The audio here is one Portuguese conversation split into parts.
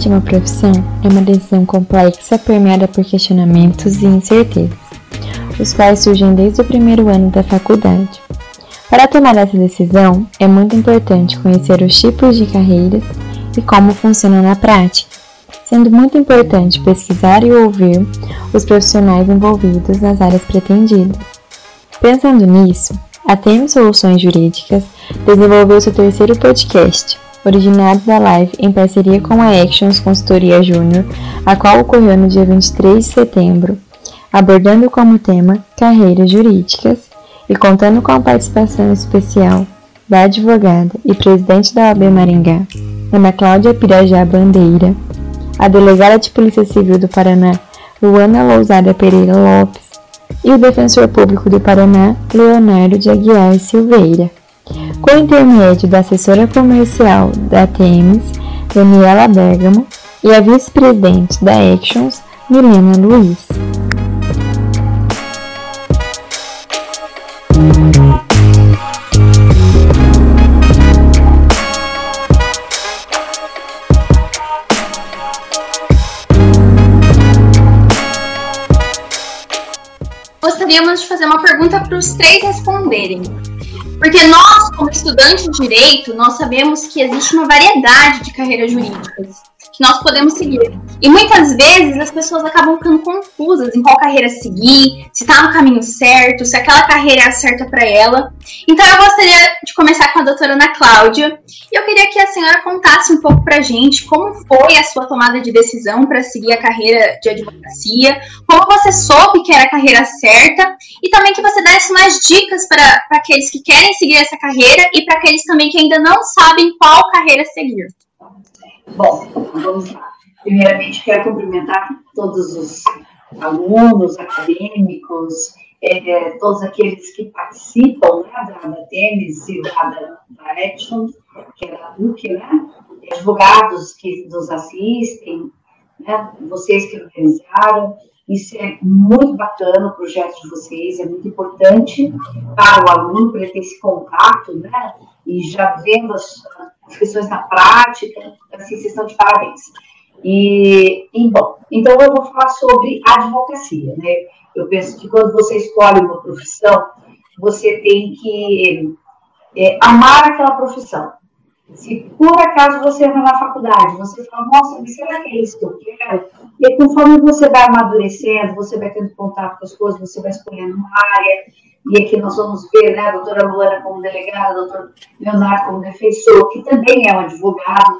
De uma profissão é uma decisão complexa permeada por questionamentos e incertezas, os quais surgem desde o primeiro ano da faculdade. Para tomar essa decisão, é muito importante conhecer os tipos de carreiras e como funcionam na prática, sendo muito importante pesquisar e ouvir os profissionais envolvidos nas áreas pretendidas. Pensando nisso, a TM Soluções Jurídicas desenvolveu seu terceiro podcast, originado da live em parceria com a Actions Consultoria Júnior, a qual ocorreu no dia 23 de setembro, abordando como tema carreiras jurídicas e contando com a participação especial da advogada e presidente da OAB Maringá, Ana Cláudia Pirajá Bandeira, a delegada de Polícia Civil do Paraná, Luana Lousada Pereira Lopes, e o defensor público do Paraná, Leonardo de Aguiar Silveira com intermédio da assessora comercial da Temes, Daniela Bergamo, e a vice-presidente da Actions, Milena Luiz. Gostaríamos de fazer uma pergunta para os três responderem. Porque nós, como estudantes de direito, nós sabemos que existe uma variedade de carreiras jurídicas nós podemos seguir. E muitas vezes as pessoas acabam ficando confusas em qual carreira seguir, se está no caminho certo, se aquela carreira é certa para ela. Então eu gostaria de começar com a doutora Ana Cláudia. E eu queria que a senhora contasse um pouco para a gente como foi a sua tomada de decisão para seguir a carreira de advocacia, como você soube que era a carreira certa, e também que você desse mais dicas para aqueles que querem seguir essa carreira e para aqueles também que ainda não sabem qual carreira seguir. Bom, vamos lá. Primeiramente, quero cumprimentar todos os alunos, acadêmicos, é, todos aqueles que participam né, da, da TEMES e da, da, Action, que é da UC, né? advogados que nos assistem, né? vocês que organizaram. Isso é muito bacana, o projeto de vocês, é muito importante para o aluno, para ele ter esse contato, né? E já vendo as, as questões na prática, assim, vocês estão de parabéns. E, e, bom, então eu vou falar sobre advocacia, né? Eu penso que quando você escolhe uma profissão, você tem que é, amar aquela profissão. Se por acaso você entra na faculdade, você fala, nossa, mas será que é isso que eu quero? E aí, conforme você vai amadurecendo, você vai tendo contato com as coisas, você vai escolhendo uma área, e aqui nós vamos ver né, a doutora Luana como delegada, o doutor Leonardo como defensor, que também é um advogado,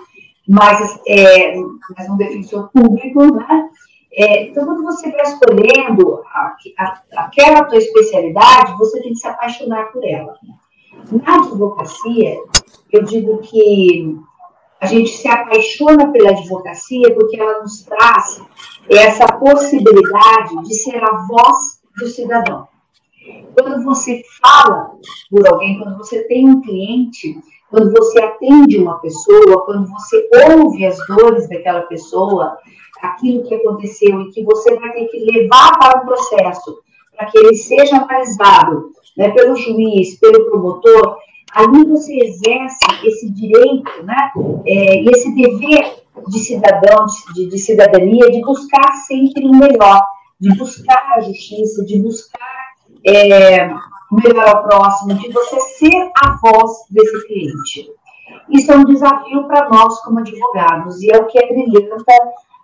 mas é mas um defensor público, né? É, então, quando você vai escolhendo a, a, aquela tua especialidade, você tem que se apaixonar por ela. Na advocacia, eu digo que a gente se apaixona pela advocacia porque ela nos traz essa possibilidade de ser a voz do cidadão. Quando você fala por alguém, quando você tem um cliente, quando você atende uma pessoa, quando você ouve as dores daquela pessoa, aquilo que aconteceu e que você vai ter que levar para o processo, para que ele seja analisado né, pelo juiz, pelo promotor, ali você exerce esse direito, né, é, esse dever de cidadão, de, de cidadania, de buscar sempre o melhor, de buscar a justiça, de buscar é, melhor ao próximo, de você ser a voz desse cliente. Isso é um desafio para nós como advogados e é o que é brilhanta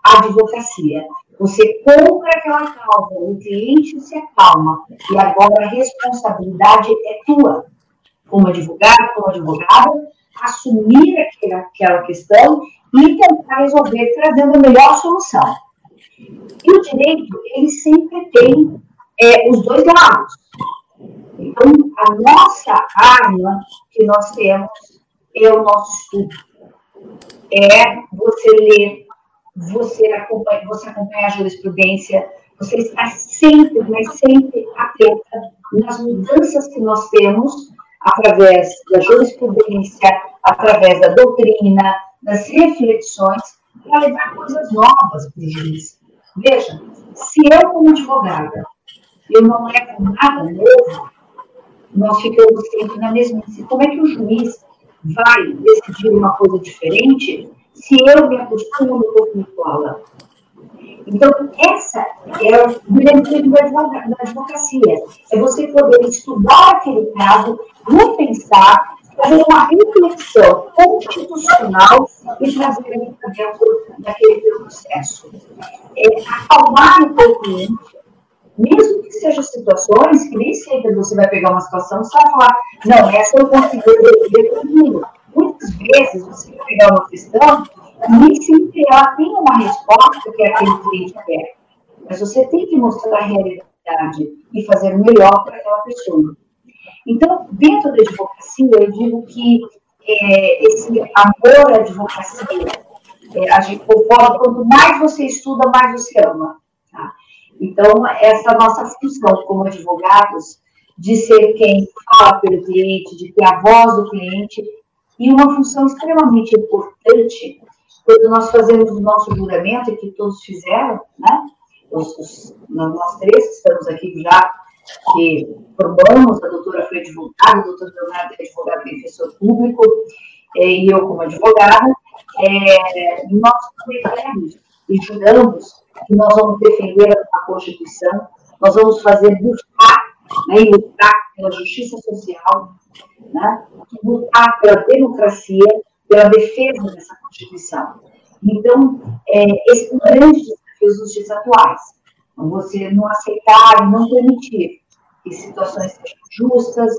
a advocacia. Você compra aquela causa, o cliente se acalma e agora a responsabilidade é tua, como advogado, como advogada, assumir aquela, aquela questão e tentar resolver trazendo a melhor solução. E o direito, ele sempre tem é, os dois lados. Então, a nossa arma que nós temos é o nosso estudo. É você ler, você acompanha, você acompanha a jurisprudência, você está sempre, mas sempre atenta nas mudanças que nós temos através da jurisprudência, através da doutrina, das reflexões, para levar coisas novas para o juiz. Veja, se eu, como advogada, eu não levo nada novo, nós ficamos sempre na mesmice. Como é que o juiz vai decidir uma coisa diferente se eu me acostumo com escola. Então, essa é o benefício da advocacia. É você poder estudar aquele caso, repensar, fazer uma reflexão constitucional e trazer ele para dentro daquele processo. É, acalmar um pouquinho, mesmo que sejam situações que nem sempre você vai pegar uma situação só falar, não, essa eu consigo resolver comigo. Muitas vezes você vai pegar uma questão nem sempre ela tem uma resposta que aquele cliente quer. Mas você tem que mostrar a realidade e fazer melhor para aquela pessoa. Então, dentro da advocacia, eu digo que é, esse amor à advocacia, é, a gente conforme, quanto mais você estuda, mais você ama. Tá? Então, essa nossa função como advogados, de ser quem fala pelo cliente, de ter a voz do cliente, e uma função extremamente importante quando nós fazemos o nosso juramento, que todos fizeram, né? Os, os, nós três que estamos aqui já, que formamos, a doutora foi advogada, a doutora Leonardo é advogada defensor público, é, e eu como advogada, é, nós prometemos e juramos que nós vamos defender a Constituição, nós vamos fazer buscar né, e lutar pela justiça social, né, lutar pela democracia, pela defesa dessa Constituição. Então, é, esse é um grande desafio dos dias atuais. Você não aceitar e não permitir que situações sejam justas.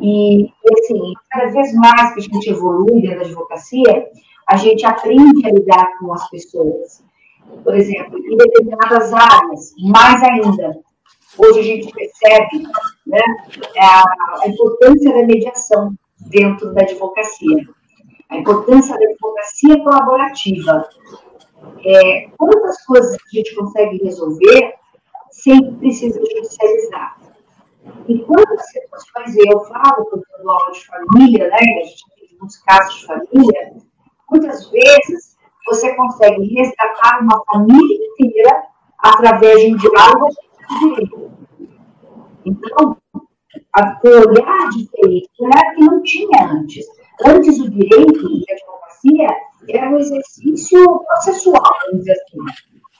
E, assim, cada vez mais que a gente evolui dentro da advocacia, a gente aprende a lidar com as pessoas. Por exemplo, em determinadas áreas, mais ainda, hoje a gente percebe né, a, importância da mediação dentro da advocacia a importância da advocacia colaborativa. É, quantas coisas a gente consegue resolver sem precisar judicializar? E quantas situações eu falo quando eu dou aula de família, né? A gente tem muitos casos de família, muitas vezes você consegue resgatar uma família inteira através de um diálogo Então, a, com olhar diferente, olhar que não tinha antes. Antes, o direito e a advocacia era um exercício processual, vamos dizer assim.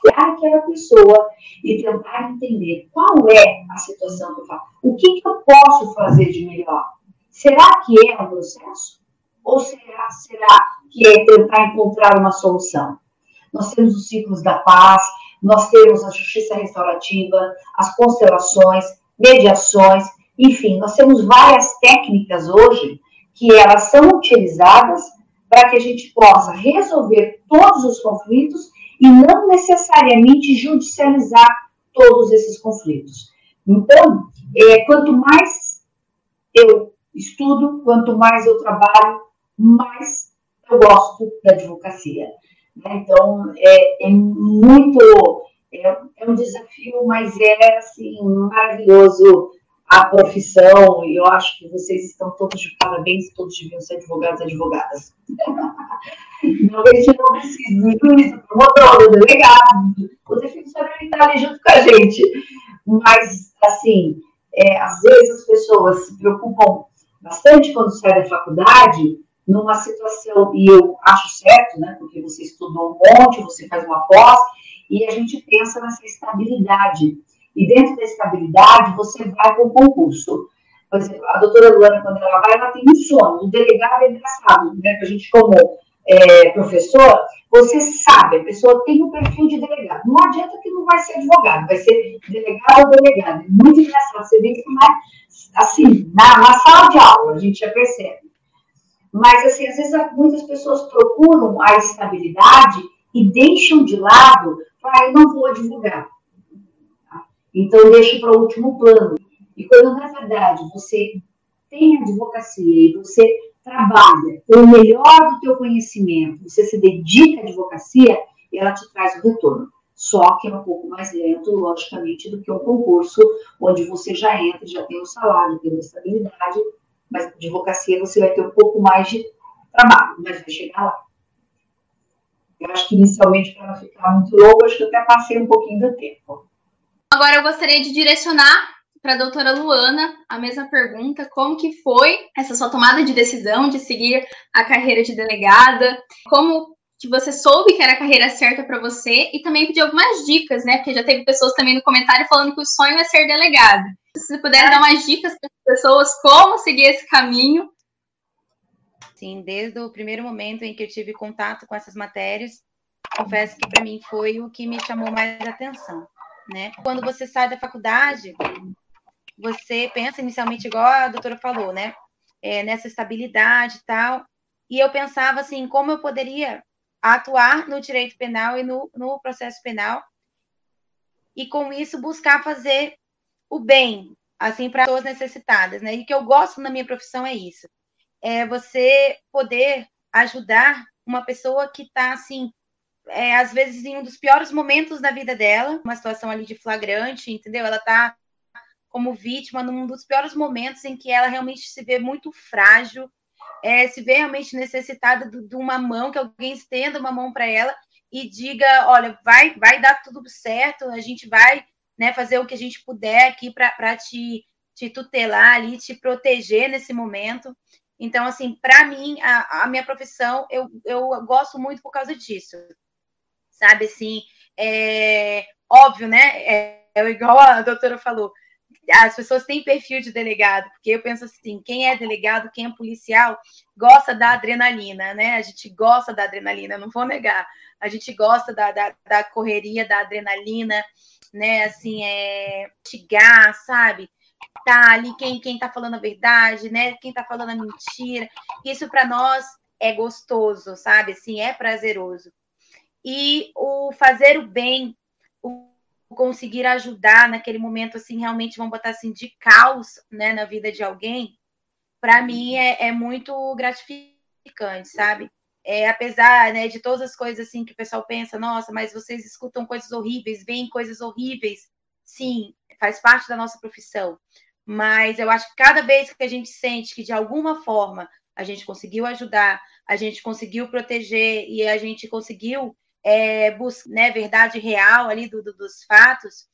Olhar aquela pessoa e tentar entender qual é a situação eu faço. O que, que eu posso fazer de melhor? Será que é um processo? Ou será, será que é tentar encontrar uma solução? Nós temos os ciclos da paz, nós temos a justiça restaurativa, as constelações, mediações, enfim, nós temos várias técnicas hoje que elas são utilizadas para que a gente possa resolver todos os conflitos e não necessariamente judicializar todos esses conflitos. Então, é, quanto mais eu estudo, quanto mais eu trabalho, mais eu gosto da advocacia. Né? Então, é, é muito. É, é, um desafio, mas é assim, maravilhoso a profissão, e eu acho que vocês estão todos de parabéns, todos deviam ser advogados e advogadas. não, a gente não precisa do juiz, promotor, do delegado, o defensor está ali junto com a gente. Mas, assim, é, às vezes as pessoas se preocupam bastante quando saem da faculdade numa situação, e eu acho certo, né, porque você estudou um monte, você faz uma pós, e a gente pensa nessa estabilidade e dentro da estabilidade, você vai para o concurso. Por exemplo, a doutora Luana, quando ela vai, ela tem um sonho. O delegado é engraçado, né? Que a gente, como é, professor, você sabe, a pessoa tem o um perfil de delegado. Não adianta que não vai ser advogado, vai ser delegado ou delegado. É muito engraçado. Você vê que não é assim, na, na sala de aula, a gente já percebe. Mas, assim, às vezes muitas pessoas procuram a estabilidade e deixam de lado, ah, eu não vou advogar. Então, deixa para o último plano. E quando, na verdade, você tem advocacia e você trabalha com o melhor do teu conhecimento, você se dedica à advocacia, ela te traz o retorno. Só que é um pouco mais lento, logicamente, do que um concurso onde você já entra, já tem o salário, tem a estabilidade, mas advocacia você vai ter um pouco mais de trabalho, mas vai chegar lá. Eu acho que inicialmente, para não ficar muito longo, acho que eu até passei um pouquinho do tempo. Agora eu gostaria de direcionar para a doutora Luana a mesma pergunta: como que foi essa sua tomada de decisão de seguir a carreira de delegada? Como que você soube que era a carreira certa para você e também pedir algumas dicas, né? Porque já teve pessoas também no comentário falando que o sonho é ser delegado. Se puder dar umas dicas para as pessoas como seguir esse caminho. Sim, desde o primeiro momento em que eu tive contato com essas matérias, confesso que para mim foi o que me chamou mais atenção, né? Quando você sai da faculdade, você pensa inicialmente igual a doutora falou, né? É, nessa estabilidade e tal. E eu pensava assim, como eu poderia atuar no direito penal e no, no processo penal, e com isso buscar fazer o bem, assim, para pessoas necessitadas, né? E o que eu gosto na minha profissão é isso, é você poder ajudar uma pessoa que está, assim, é, às vezes em um dos piores momentos da vida dela, uma situação ali de flagrante, entendeu? Ela está como vítima num dos piores momentos em que ela realmente se vê muito frágil, é, se vê realmente necessitada de, uma mão, que alguém estenda uma mão para ela e diga, olha, vai, vai dar tudo certo, a gente vai né, fazer o que a gente puder aqui para te, te tutelar ali, te proteger nesse momento. Então, assim, para mim, a, a, minha profissão, eu, eu gosto muito por causa disso. Sabe, assim, é óbvio, né? É, é igual a doutora falou, as pessoas têm perfil de delegado, porque eu penso assim, quem é delegado, quem é policial, gosta da adrenalina, né? A gente gosta da adrenalina, não vou negar. A gente gosta da, da, da correria, da adrenalina, né? Assim, é tigar, sabe? Tá ali quem, quem tá falando a verdade, né? Quem tá falando a mentira. Isso para nós é gostoso, sabe? Assim, é prazeroso. E o fazer o bem, o conseguir ajudar naquele momento, assim, realmente vamos botar assim, de caos, né, na vida de alguém, para mim é, é, muito gratificante, sabe? É, apesar, né, de todas as coisas, assim, que o pessoal pensa, nossa, mas vocês escutam coisas horríveis, veem coisas horríveis, sim, faz parte da nossa profissão, mas eu acho que cada vez que a gente sente que, de alguma forma, a gente conseguiu ajudar, a gente conseguiu proteger e a gente conseguiu é, né, verdade real ali do, do, dos fatos,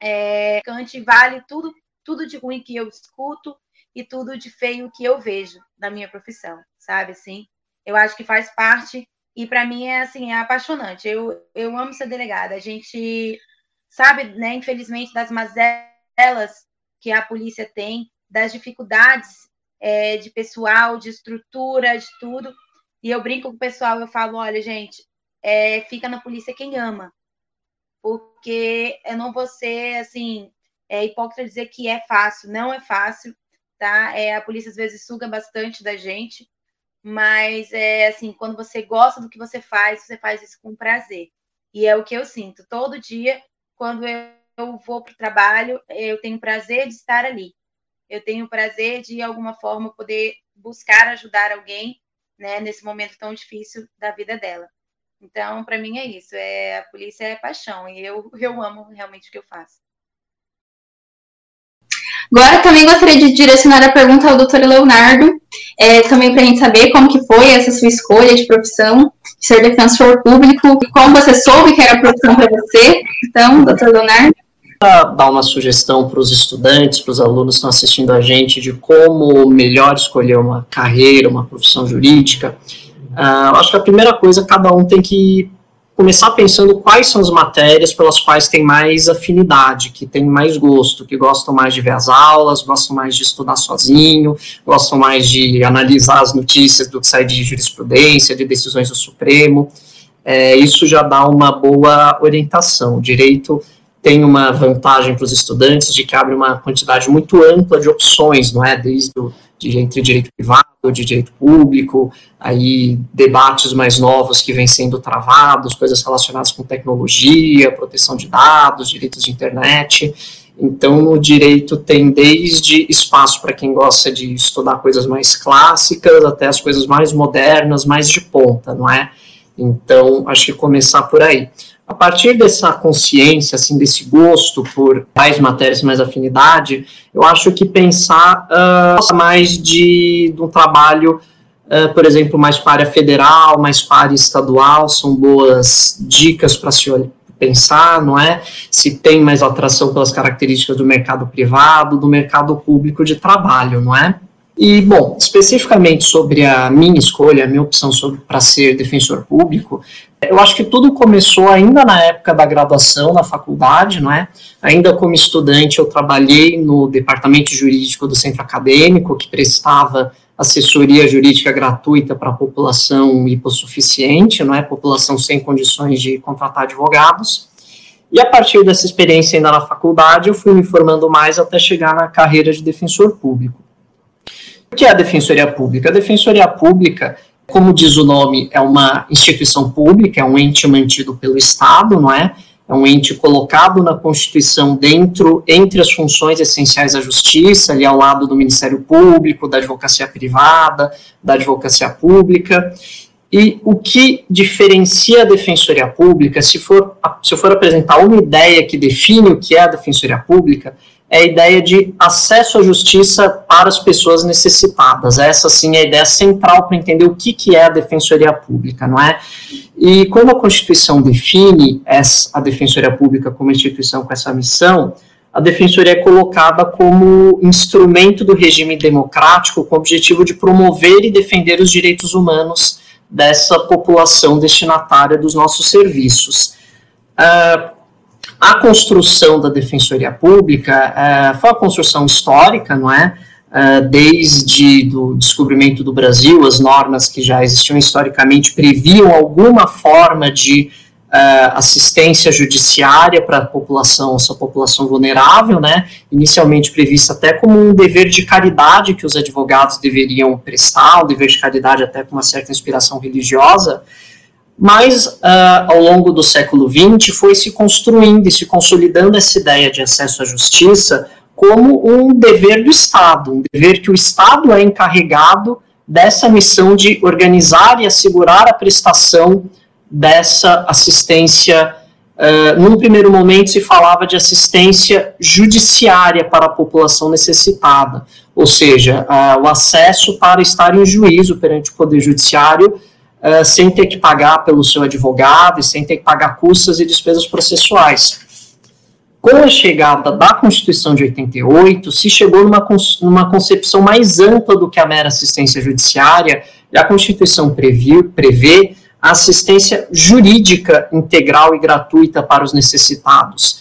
é, Kant vale tudo, tudo de ruim que eu escuto e tudo de feio que eu vejo na minha profissão, sabe? Assim, eu acho que faz parte e para mim é assim, é apaixonante. Eu, eu amo ser delegada. A gente sabe, né, infelizmente, das mazelas que a polícia tem, das dificuldades é, de pessoal, de estrutura, de tudo. E eu brinco com o pessoal, eu falo, olha, gente, é, fica na polícia quem ama. Porque eu não vou ser, assim, é hipócrita dizer que é fácil. Não é fácil, tá? É, a polícia às vezes suga bastante da gente, mas é assim, quando você gosta do que você faz, você faz isso com prazer. E é o que eu sinto. Todo dia, quando eu vou para o trabalho, eu tenho prazer de estar ali. Eu tenho prazer de, de alguma forma, poder buscar ajudar alguém né, nesse momento tão difícil da vida dela. Então, para mim é isso. É, a polícia é paixão e eu, eu amo realmente o que eu faço. Agora também gostaria de direcionar a pergunta ao doutor Leonardo, é, também para a gente saber como que foi essa sua escolha de profissão, de ser defensor público, como você soube que era a profissão para você. Então, doutor Leonardo. Para dar uma sugestão para os estudantes, para os alunos que estão assistindo a gente, de como melhor escolher uma carreira, uma profissão jurídica, Uh, acho que a primeira coisa, cada um tem que começar pensando quais são as matérias pelas quais tem mais afinidade, que tem mais gosto, que gostam mais de ver as aulas, gostam mais de estudar sozinho, gostam mais de analisar as notícias do que sai de jurisprudência, de decisões do Supremo. É, isso já dá uma boa orientação. O direito tem uma vantagem para os estudantes de que abre uma quantidade muito ampla de opções, não é? Desde o de, entre direito privado, de direito público, aí debates mais novos que vêm sendo travados, coisas relacionadas com tecnologia, proteção de dados, direitos de internet. Então, o direito tem desde espaço para quem gosta de estudar coisas mais clássicas até as coisas mais modernas, mais de ponta, não é? Então, acho que começar por aí. A partir dessa consciência, assim, desse gosto por tais matérias, mais afinidade, eu acho que pensar uh, mais de, de um trabalho, uh, por exemplo, mais para federal, mais para estadual, são boas dicas para se pensar, não é? Se tem mais atração pelas características do mercado privado, do mercado público de trabalho, não é? E, bom, especificamente sobre a minha escolha, a minha opção para ser defensor público, eu acho que tudo começou ainda na época da graduação, na faculdade, não é? Ainda como estudante, eu trabalhei no departamento jurídico do centro acadêmico, que prestava assessoria jurídica gratuita para a população hipossuficiente, não é? População sem condições de contratar advogados. E a partir dessa experiência ainda na faculdade, eu fui me formando mais até chegar na carreira de defensor público. O que é a Defensoria Pública? A Defensoria Pública, como diz o nome, é uma instituição pública, é um ente mantido pelo Estado, não é? É um ente colocado na Constituição dentro, entre as funções essenciais da justiça, ali ao lado do Ministério Público, da advocacia privada, da advocacia pública. E o que diferencia a Defensoria Pública, se, for, se for apresentar uma ideia que define o que é a Defensoria Pública, é a ideia de acesso à justiça para as pessoas necessitadas. Essa, sim, é a ideia central para entender o que, que é a Defensoria Pública, não é? E quando a Constituição define essa, a Defensoria Pública como instituição com essa missão, a Defensoria é colocada como instrumento do regime democrático com o objetivo de promover e defender os direitos humanos dessa população destinatária dos nossos serviços. Uh, a construção da Defensoria Pública uh, foi uma construção histórica, não é? Uh, desde o descobrimento do Brasil, as normas que já existiam historicamente previam alguma forma de uh, assistência judiciária para a população, essa população vulnerável, né, inicialmente prevista até como um dever de caridade que os advogados deveriam prestar, um dever de caridade até com uma certa inspiração religiosa, mas uh, ao longo do século XX foi se construindo e se consolidando essa ideia de acesso à justiça como um dever do Estado, um dever que o Estado é encarregado dessa missão de organizar e assegurar a prestação dessa assistência. Uh, num primeiro momento se falava de assistência judiciária para a população necessitada, ou seja, uh, o acesso para estar em juízo perante o Poder Judiciário uh, sem ter que pagar pelo seu advogado e sem ter que pagar custas e despesas processuais. Com a chegada da Constituição de 88, se chegou numa, numa concepção mais ampla do que a mera assistência judiciária, e a Constituição previu, prevê assistência jurídica integral e gratuita para os necessitados.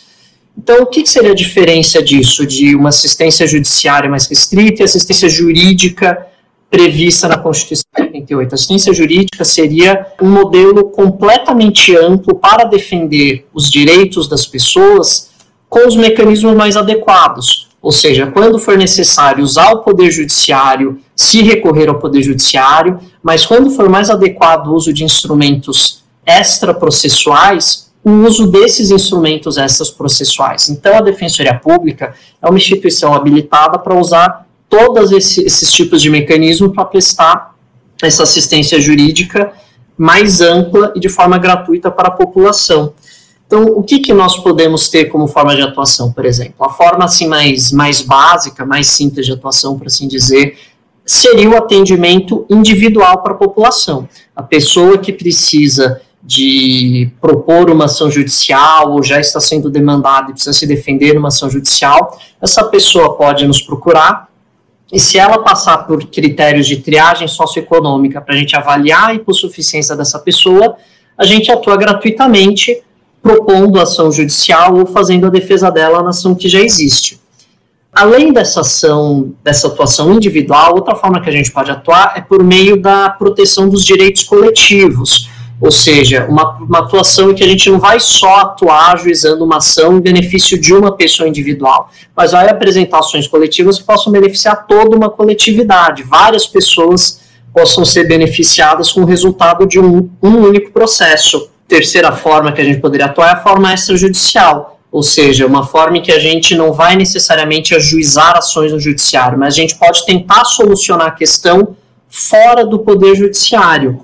Então, o que seria a diferença disso, de uma assistência judiciária mais restrita e assistência jurídica prevista na Constituição de 88? A assistência jurídica seria um modelo completamente amplo para defender os direitos das pessoas com os mecanismos mais adequados ou seja, quando for necessário usar o Poder Judiciário, se recorrer ao Poder Judiciário, mas quando for mais adequado o uso de instrumentos extraprocessuais, o uso desses instrumentos extraprocessuais. Então, a Defensoria Pública é uma instituição habilitada para usar todos esses, esses tipos de mecanismo para prestar essa assistência jurídica mais ampla e de forma gratuita para a população. Então, o que, que nós podemos ter como forma de atuação, por exemplo? A forma assim mais, mais básica, mais simples de atuação, por assim dizer, seria o atendimento individual para a população. A pessoa que precisa de propor uma ação judicial ou já está sendo demandada e precisa se defender numa ação judicial, essa pessoa pode nos procurar e se ela passar por critérios de triagem socioeconômica para a gente avaliar a hipossuficiência dessa pessoa, a gente atua gratuitamente propondo ação judicial ou fazendo a defesa dela na ação que já existe. Além dessa ação, dessa atuação individual, outra forma que a gente pode atuar é por meio da proteção dos direitos coletivos, ou seja, uma, uma atuação em que a gente não vai só atuar ajuizando uma ação em benefício de uma pessoa individual, mas vai apresentar ações coletivas que possam beneficiar toda uma coletividade, várias pessoas possam ser beneficiadas com o resultado de um, um único processo terceira forma que a gente poderia atuar é a forma extrajudicial, ou seja, uma forma em que a gente não vai necessariamente ajuizar ações no judiciário, mas a gente pode tentar solucionar a questão fora do poder judiciário.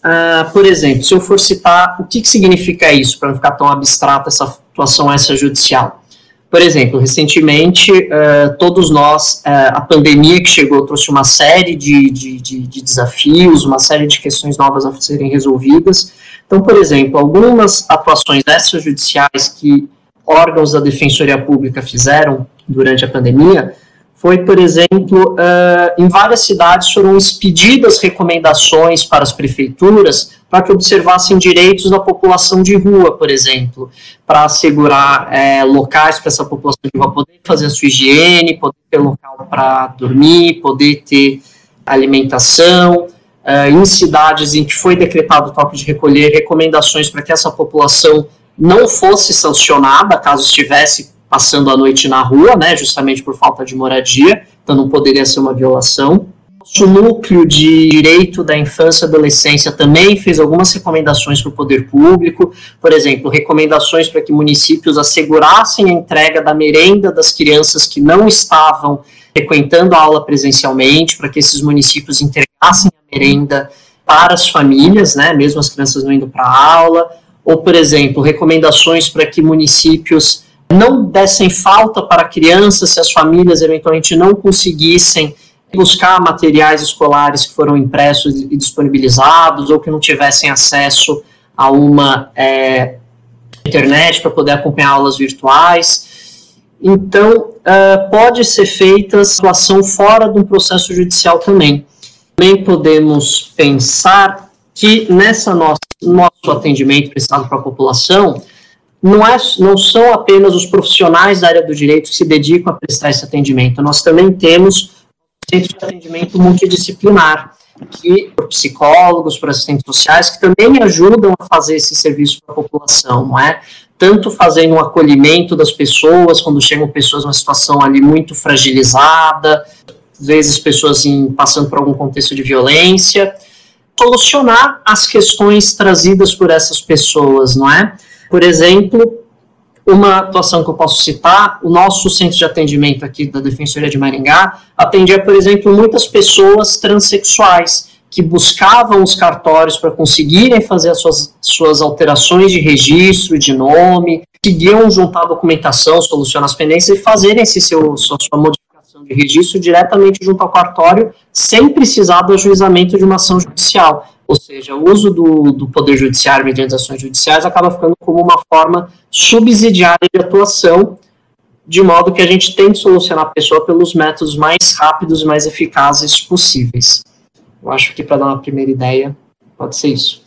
Uh, por exemplo, se eu for citar o que, que significa isso, para não ficar tão abstrata essa atuação extrajudicial. Por exemplo, recentemente, uh, todos nós, uh, a pandemia que chegou trouxe uma série de, de, de, de desafios, uma série de questões novas a serem resolvidas, então, por exemplo, algumas atuações extrajudiciais que órgãos da Defensoria Pública fizeram durante a pandemia foi, por exemplo, uh, em várias cidades foram expedidas recomendações para as prefeituras para que observassem direitos da população de rua, por exemplo, para assegurar é, locais para essa população de rua poder fazer a sua higiene, poder ter local para dormir, poder ter alimentação. Uh, em cidades em que foi decretado o toque de recolher, recomendações para que essa população não fosse sancionada caso estivesse passando a noite na rua, né, justamente por falta de moradia, então não poderia ser uma violação. O núcleo de direito da infância e adolescência também fez algumas recomendações para o poder público, por exemplo, recomendações para que municípios assegurassem a entrega da merenda das crianças que não estavam frequentando a aula presencialmente, para que esses municípios entregassem a merenda para as famílias, né, mesmo as crianças não indo para a aula, ou, por exemplo, recomendações para que municípios não dessem falta para crianças se as famílias eventualmente não conseguissem buscar materiais escolares que foram impressos e disponibilizados ou que não tivessem acesso a uma é, internet para poder acompanhar aulas virtuais. Então, uh, pode ser feita situação fora de um processo judicial também. Também podemos pensar que nessa nossa nosso atendimento prestado para a população, não, é, não são apenas os profissionais da área do direito que se dedicam a prestar esse atendimento, nós também temos centro de atendimento multidisciplinar, que por psicólogos, por assistentes sociais, que também ajudam a fazer esse serviço para a população, não é? Tanto fazendo um acolhimento das pessoas, quando chegam pessoas numa situação ali muito fragilizada, às vezes pessoas em, passando por algum contexto de violência, solucionar as questões trazidas por essas pessoas, não é? Por exemplo, uma atuação que eu posso citar, o nosso centro de atendimento aqui da Defensoria de Maringá atendia, por exemplo, muitas pessoas transexuais que buscavam os cartórios para conseguirem fazer as suas, suas alterações de registro, de nome, conseguiam juntar documentação, solucionar as pendências e fazerem esse seu, sua, sua modificação de registro diretamente junto ao cartório, sem precisar do ajuizamento de uma ação judicial. Ou seja, o uso do, do poder judiciário mediante ações judiciais acaba ficando como uma forma subsidiária de atuação, de modo que a gente tem que solucionar a pessoa pelos métodos mais rápidos e mais eficazes possíveis. Eu acho que para dar uma primeira ideia, pode ser isso.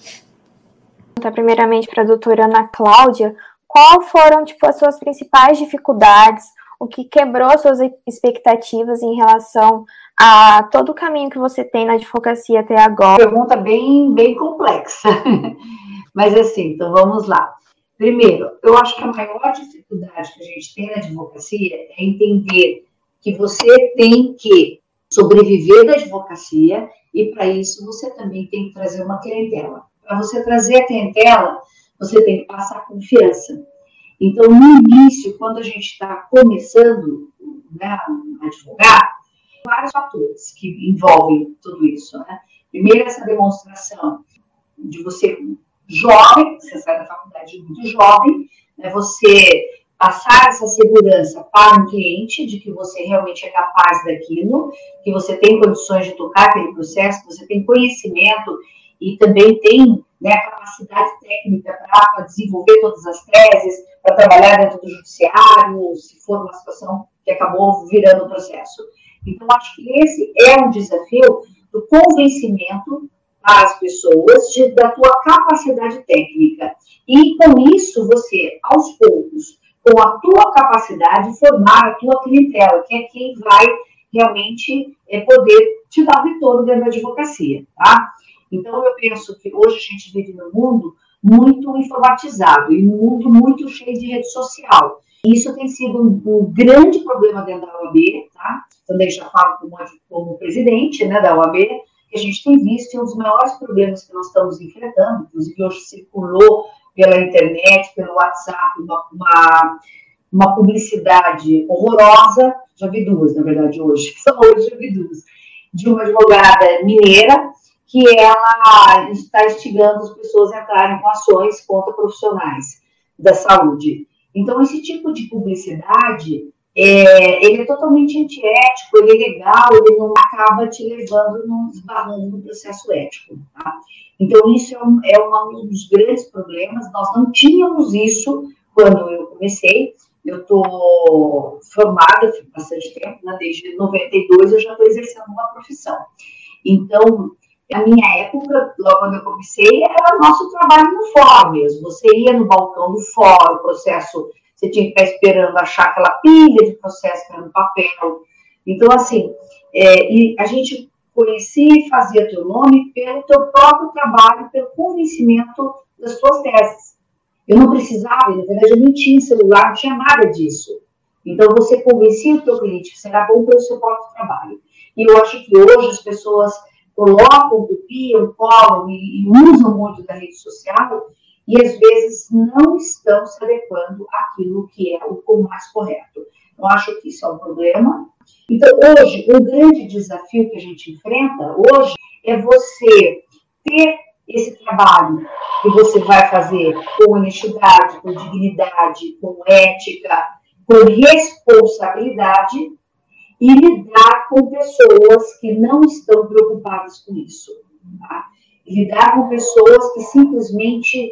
Então, primeiramente para a doutora Ana Cláudia, qual foram tipo, as suas principais dificuldades, o que quebrou as suas expectativas em relação a todo o caminho que você tem na advocacia até agora? Pergunta bem, bem complexa. Mas assim, então vamos lá. Primeiro, eu acho que a maior dificuldade que a gente tem na advocacia é entender que você tem que sobreviver da advocacia e para isso você também tem que trazer uma clientela. Para você trazer a clientela, você tem que passar confiança. Então, no início, quando a gente está começando né, a advogar, vários fatores que envolvem tudo isso. Né? Primeiro, essa demonstração de você jovem, você sai da faculdade muito jovem, né, você passar essa segurança para o cliente de que você realmente é capaz daquilo, que você tem condições de tocar aquele processo, que você tem conhecimento e também tem né, capacidade técnica para desenvolver todas as teses, para trabalhar dentro do judiciário, se for uma situação que acabou virando o processo. Então, acho que esse é um desafio do convencimento às pessoas de, da tua capacidade técnica. E com isso, você, aos poucos, com a tua capacidade, formar a tua clientela, que é quem vai realmente é, poder te dar retorno dentro da advocacia, tá? Então, eu penso que hoje a gente vive num mundo muito informatizado e um mundo muito cheio de rede social. Isso tem sido um, um grande problema dentro da OAB, tá? Também já falo como, como presidente né, da OAB, que a gente tem visto e um dos maiores problemas que nós estamos enfrentando, inclusive hoje circulou pela internet, pelo WhatsApp, uma, uma, uma publicidade horrorosa, já vi duas, na verdade, hoje, só hoje já vi duas, de uma advogada mineira que ela está instigando as pessoas a entrarem com ações contra profissionais da saúde. Então, esse tipo de publicidade, é, ele é totalmente antiético, ele é legal, ele não acaba te levando num esbarrando no processo ético. Tá? Então, isso é um, é um dos grandes problemas. Nós não tínhamos isso quando eu comecei, eu estou formada há bastante tempo, né? desde 92 eu já estou exercendo uma profissão. Então, na minha época, logo quando eu comecei, era nosso trabalho no fórum mesmo. Você ia no balcão do fórum, o processo, você tinha que ficar esperando achar aquela pilha de processo para no papel. Então, assim, é, e a gente conhecia e fazia teu nome pelo teu próprio trabalho, pelo convencimento das tuas teses. Eu não precisava, na verdade, eu nem tinha celular, não tinha nada disso. Então, você convencia o teu cliente que será bom pelo seu próprio trabalho. E eu acho que hoje as pessoas colocam, copiam, colam e, e usam muito da rede social e às vezes não estão se adequando àquilo que é o, mais correto. Eu acho que isso é um problema. Então, hoje, o grande desafio que a gente enfrenta hoje é você ter esse trabalho que você vai fazer com honestidade, com dignidade, com ética, com responsabilidade e lidar com pessoas que não estão preocupadas com isso. Tá? Lidar com pessoas que simplesmente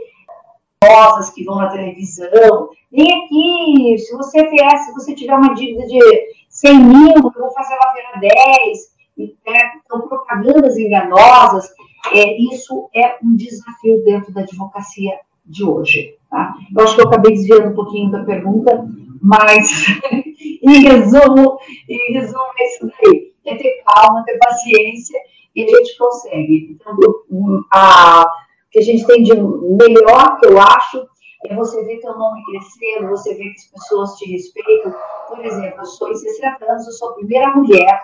famosas que vão na televisão. Nem aqui, se você vier, se você tiver uma dívida de 100 mil, eu vou fazer ela virar 10. E, né, então, propagandas enganosas. É, isso é um desafio dentro da advocacia de hoje. Tá? Eu acho que eu acabei desviando um pouquinho da pergunta, mas em resumo, em resumo é isso daí. É ter calma, ter paciência e a gente consegue. Então, a, o que a gente tem de melhor, que eu acho, é você ver teu nome crescendo, você ver que as pessoas te respeitam. Por exemplo, eu sou em 60 anos, eu sou a primeira mulher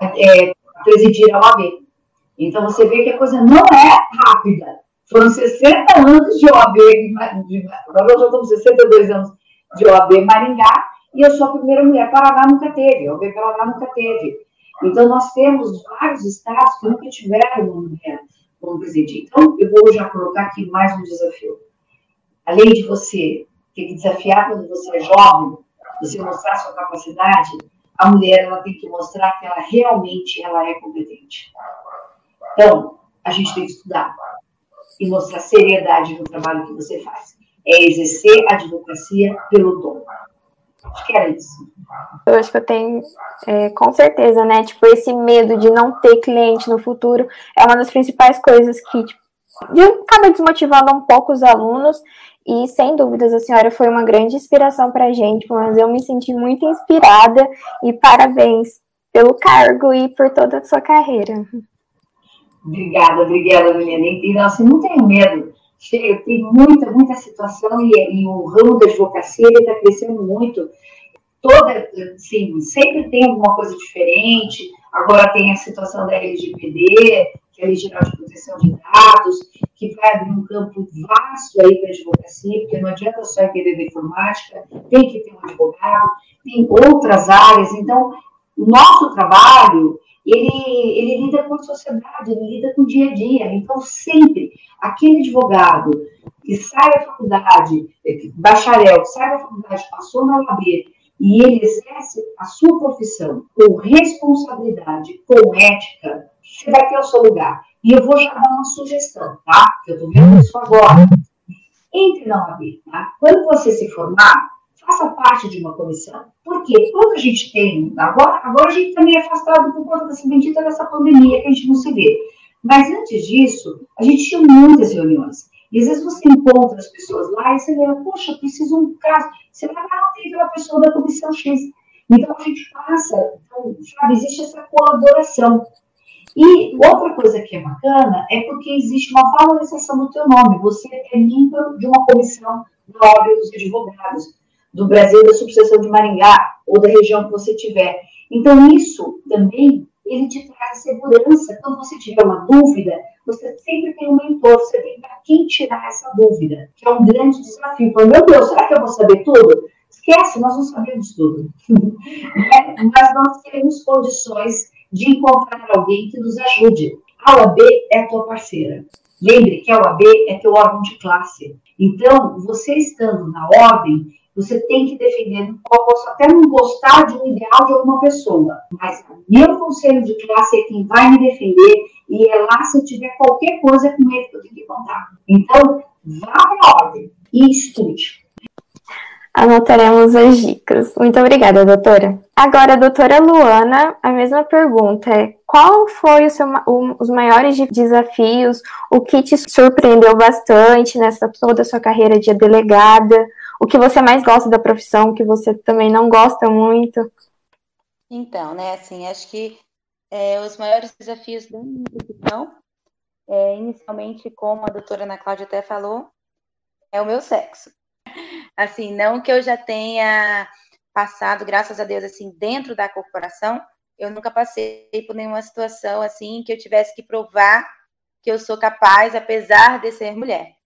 é, a presidir a OAB. Então você vê que a coisa não é rápida. Foram 60 anos de OAB, agora eu já estou com 62 anos de OAB Maringá, e eu sou a primeira mulher. Paraná nunca teve, OAB Paraná nunca teve. Então nós temos vários estados que nunca tiveram uma mulher como presidente. Então eu vou já colocar aqui mais um desafio. Além de você ter que desafiar quando você é jovem, você mostrar sua capacidade, a mulher ela tem que mostrar que ela realmente ela é competente. Então, a gente tem que estudar e mostrar seriedade no trabalho que você faz. É exercer a advocacia pelo dom. Acho que era isso. Eu acho que eu tenho, é, com certeza, né? Tipo, esse medo de não ter cliente no futuro é uma das principais coisas que tipo, acaba desmotivando um pouco os alunos. E sem dúvidas, a senhora foi uma grande inspiração para a gente, mas eu me senti muito inspirada e parabéns pelo cargo e por toda a sua carreira. Obrigada, obrigada, menina. E, nossa, não tenho medo. Tem muita, muita situação e, e o ramo da advocacia está crescendo muito. Toda, assim, sempre tem alguma coisa diferente. Agora tem a situação da LGPD, que é a Lei Geral de Proteção de Dados, que vai abrir um campo vasto aí para a advocacia, porque não adianta só entender da informática, tem que ter um advogado, tem outras áreas. Então, o nosso trabalho ele, ele lida com a sociedade, ele lida com o dia a dia. Então, sempre, aquele advogado que sai da faculdade, bacharel, que sai da faculdade, passou na OAB, e ele exerce a sua profissão com responsabilidade, com ética, você vai ter o seu lugar. E eu vou já dar uma sugestão, tá? Eu estou vendo isso agora. Entre na OAB, tá? Quando você se formar, faça parte de uma comissão. Porque quando a gente tem, agora, agora a gente também é afastado por conta dessa bendita dessa pandemia que a gente não se vê. Mas antes disso, a gente tinha muitas reuniões. E às vezes você encontra as pessoas lá e você vê, poxa, preciso um caso. Você vai lá, tem aquela pessoa da comissão X. Então a gente passa, então, sabe, existe essa colaboração. E outra coisa que é bacana é porque existe uma valorização do teu nome. Você é membro de uma comissão da Ordem dos Advogados do Brasil, da subseção de Maringá, ou da região que você tiver. Então, isso também, ele te traz segurança. Quando você tiver uma dúvida, você sempre tem um mentor, você tem para quem tirar essa dúvida, que é um grande desafio. Fala, meu Deus, será que eu vou saber tudo? Esquece, nós não sabemos tudo. é, mas nós temos condições de encontrar alguém que nos ajude. A OAB é a tua parceira. Lembre que a OAB é teu órgão de classe. Então, você estando na ordem, você tem que defender. Eu posso até não gostar de um ideal de alguma pessoa, mas meu conselho de classe é quem vai me defender e é lá se eu tiver qualquer coisa com ele que eu tenho que contar. Então, vá para a ordem e estude. Anotaremos as dicas. Muito obrigada, doutora. Agora, doutora Luana, a mesma pergunta é: qual foi seu, os maiores desafios, o que te surpreendeu bastante nessa toda a sua carreira de delegada? O que você mais gosta da profissão, o que você também não gosta muito? Então, né, assim, acho que é, os maiores desafios da minha profissão, é, inicialmente, como a doutora Ana Cláudia até falou, é o meu sexo. Assim, não que eu já tenha passado, graças a Deus, assim, dentro da corporação, eu nunca passei por nenhuma situação assim que eu tivesse que provar que eu sou capaz, apesar de ser mulher.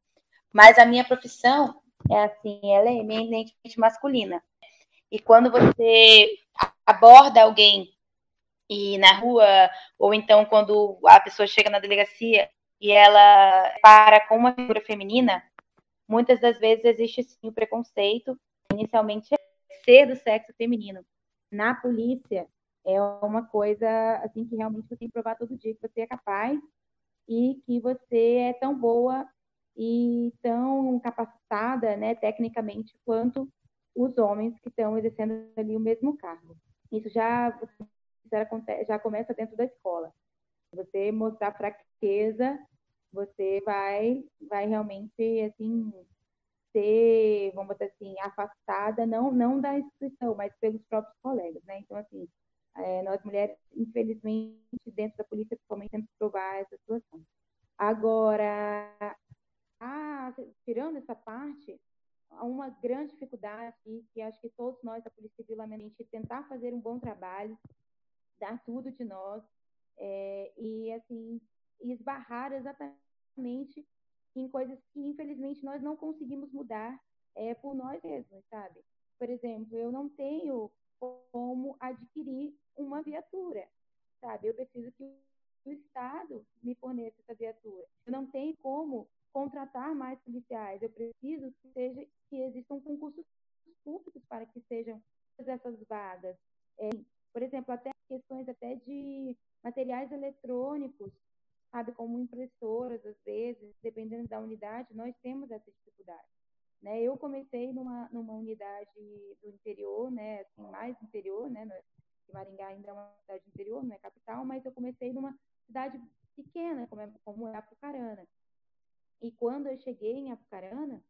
Mas a minha profissão é assim, ela é eminentemente masculina. E quando você aborda alguém e na rua, ou então quando a pessoa chega na delegacia e ela para com uma figura feminina, muitas das vezes existe sim o preconceito, inicialmente ser do sexo feminino. Na polícia é uma coisa assim que realmente você tem que provar todo dia que você é capaz e que você é tão boa e tão capacitada, né, tecnicamente quanto os homens que estão exercendo ali o mesmo cargo. Isso já já começa dentro da escola. Você mostrar fraqueza você vai, vai realmente, assim, ser, vamos dizer assim, afastada, não, não da instituição, mas pelos próprios colegas, né? Então, assim, é, nós mulheres, infelizmente, dentro da polícia, principalmente, temos que provar essa situação. Agora, ah, tirando essa parte, há uma grande dificuldade que acho que todos nós da Polícia Civil, lamentablemente, tentar fazer um bom trabalho, dar tudo de nós, é, e, assim, esbarrar exatamente em coisas que, infelizmente, nós não conseguimos mudar é, por nós mesmos, sabe? Por exemplo, eu não tenho como adquirir uma viatura, sabe? Eu preciso que o Estado me forneça essa viatura. Eu não tenho como contratar mais policiais. Eu preciso que, seja, que existam concursos públicos para que sejam essas vagas. É, por exemplo, até questões até de materiais eletrônicos sabe, como impressoras, às vezes, dependendo da unidade, nós temos essa dificuldade. Né? Eu comecei numa, numa unidade do interior, né, assim, mais interior, né, que Maringá ainda é uma cidade interior, não é capital, mas eu comecei numa cidade pequena, como é, como é Apucarana. E quando eu cheguei em Apucarana,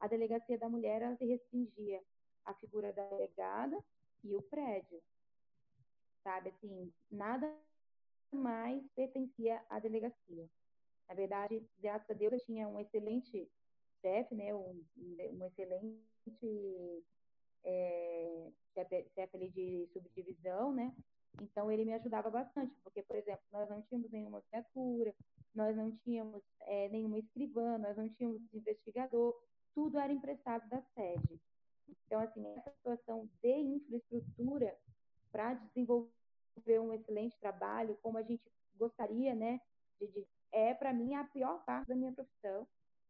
a delegacia da mulher ela se restringia à figura da delegada e o prédio. Sabe, assim, nada mais pertencia à delegacia. Na verdade, graças a Deus, eu tinha um excelente chefe, né, um, um excelente é, chefe, ali de subdivisão, né, então ele me ajudava bastante, porque, por exemplo, nós não tínhamos nenhuma assinatura, nós não tínhamos é, nenhuma escrivã, nós não tínhamos investigador, tudo era emprestado da sede. Então, assim, essa situação de infraestrutura para desenvolver um excelente trabalho, como a gente gostaria, né? De, de, é, para mim, a pior parte da minha profissão,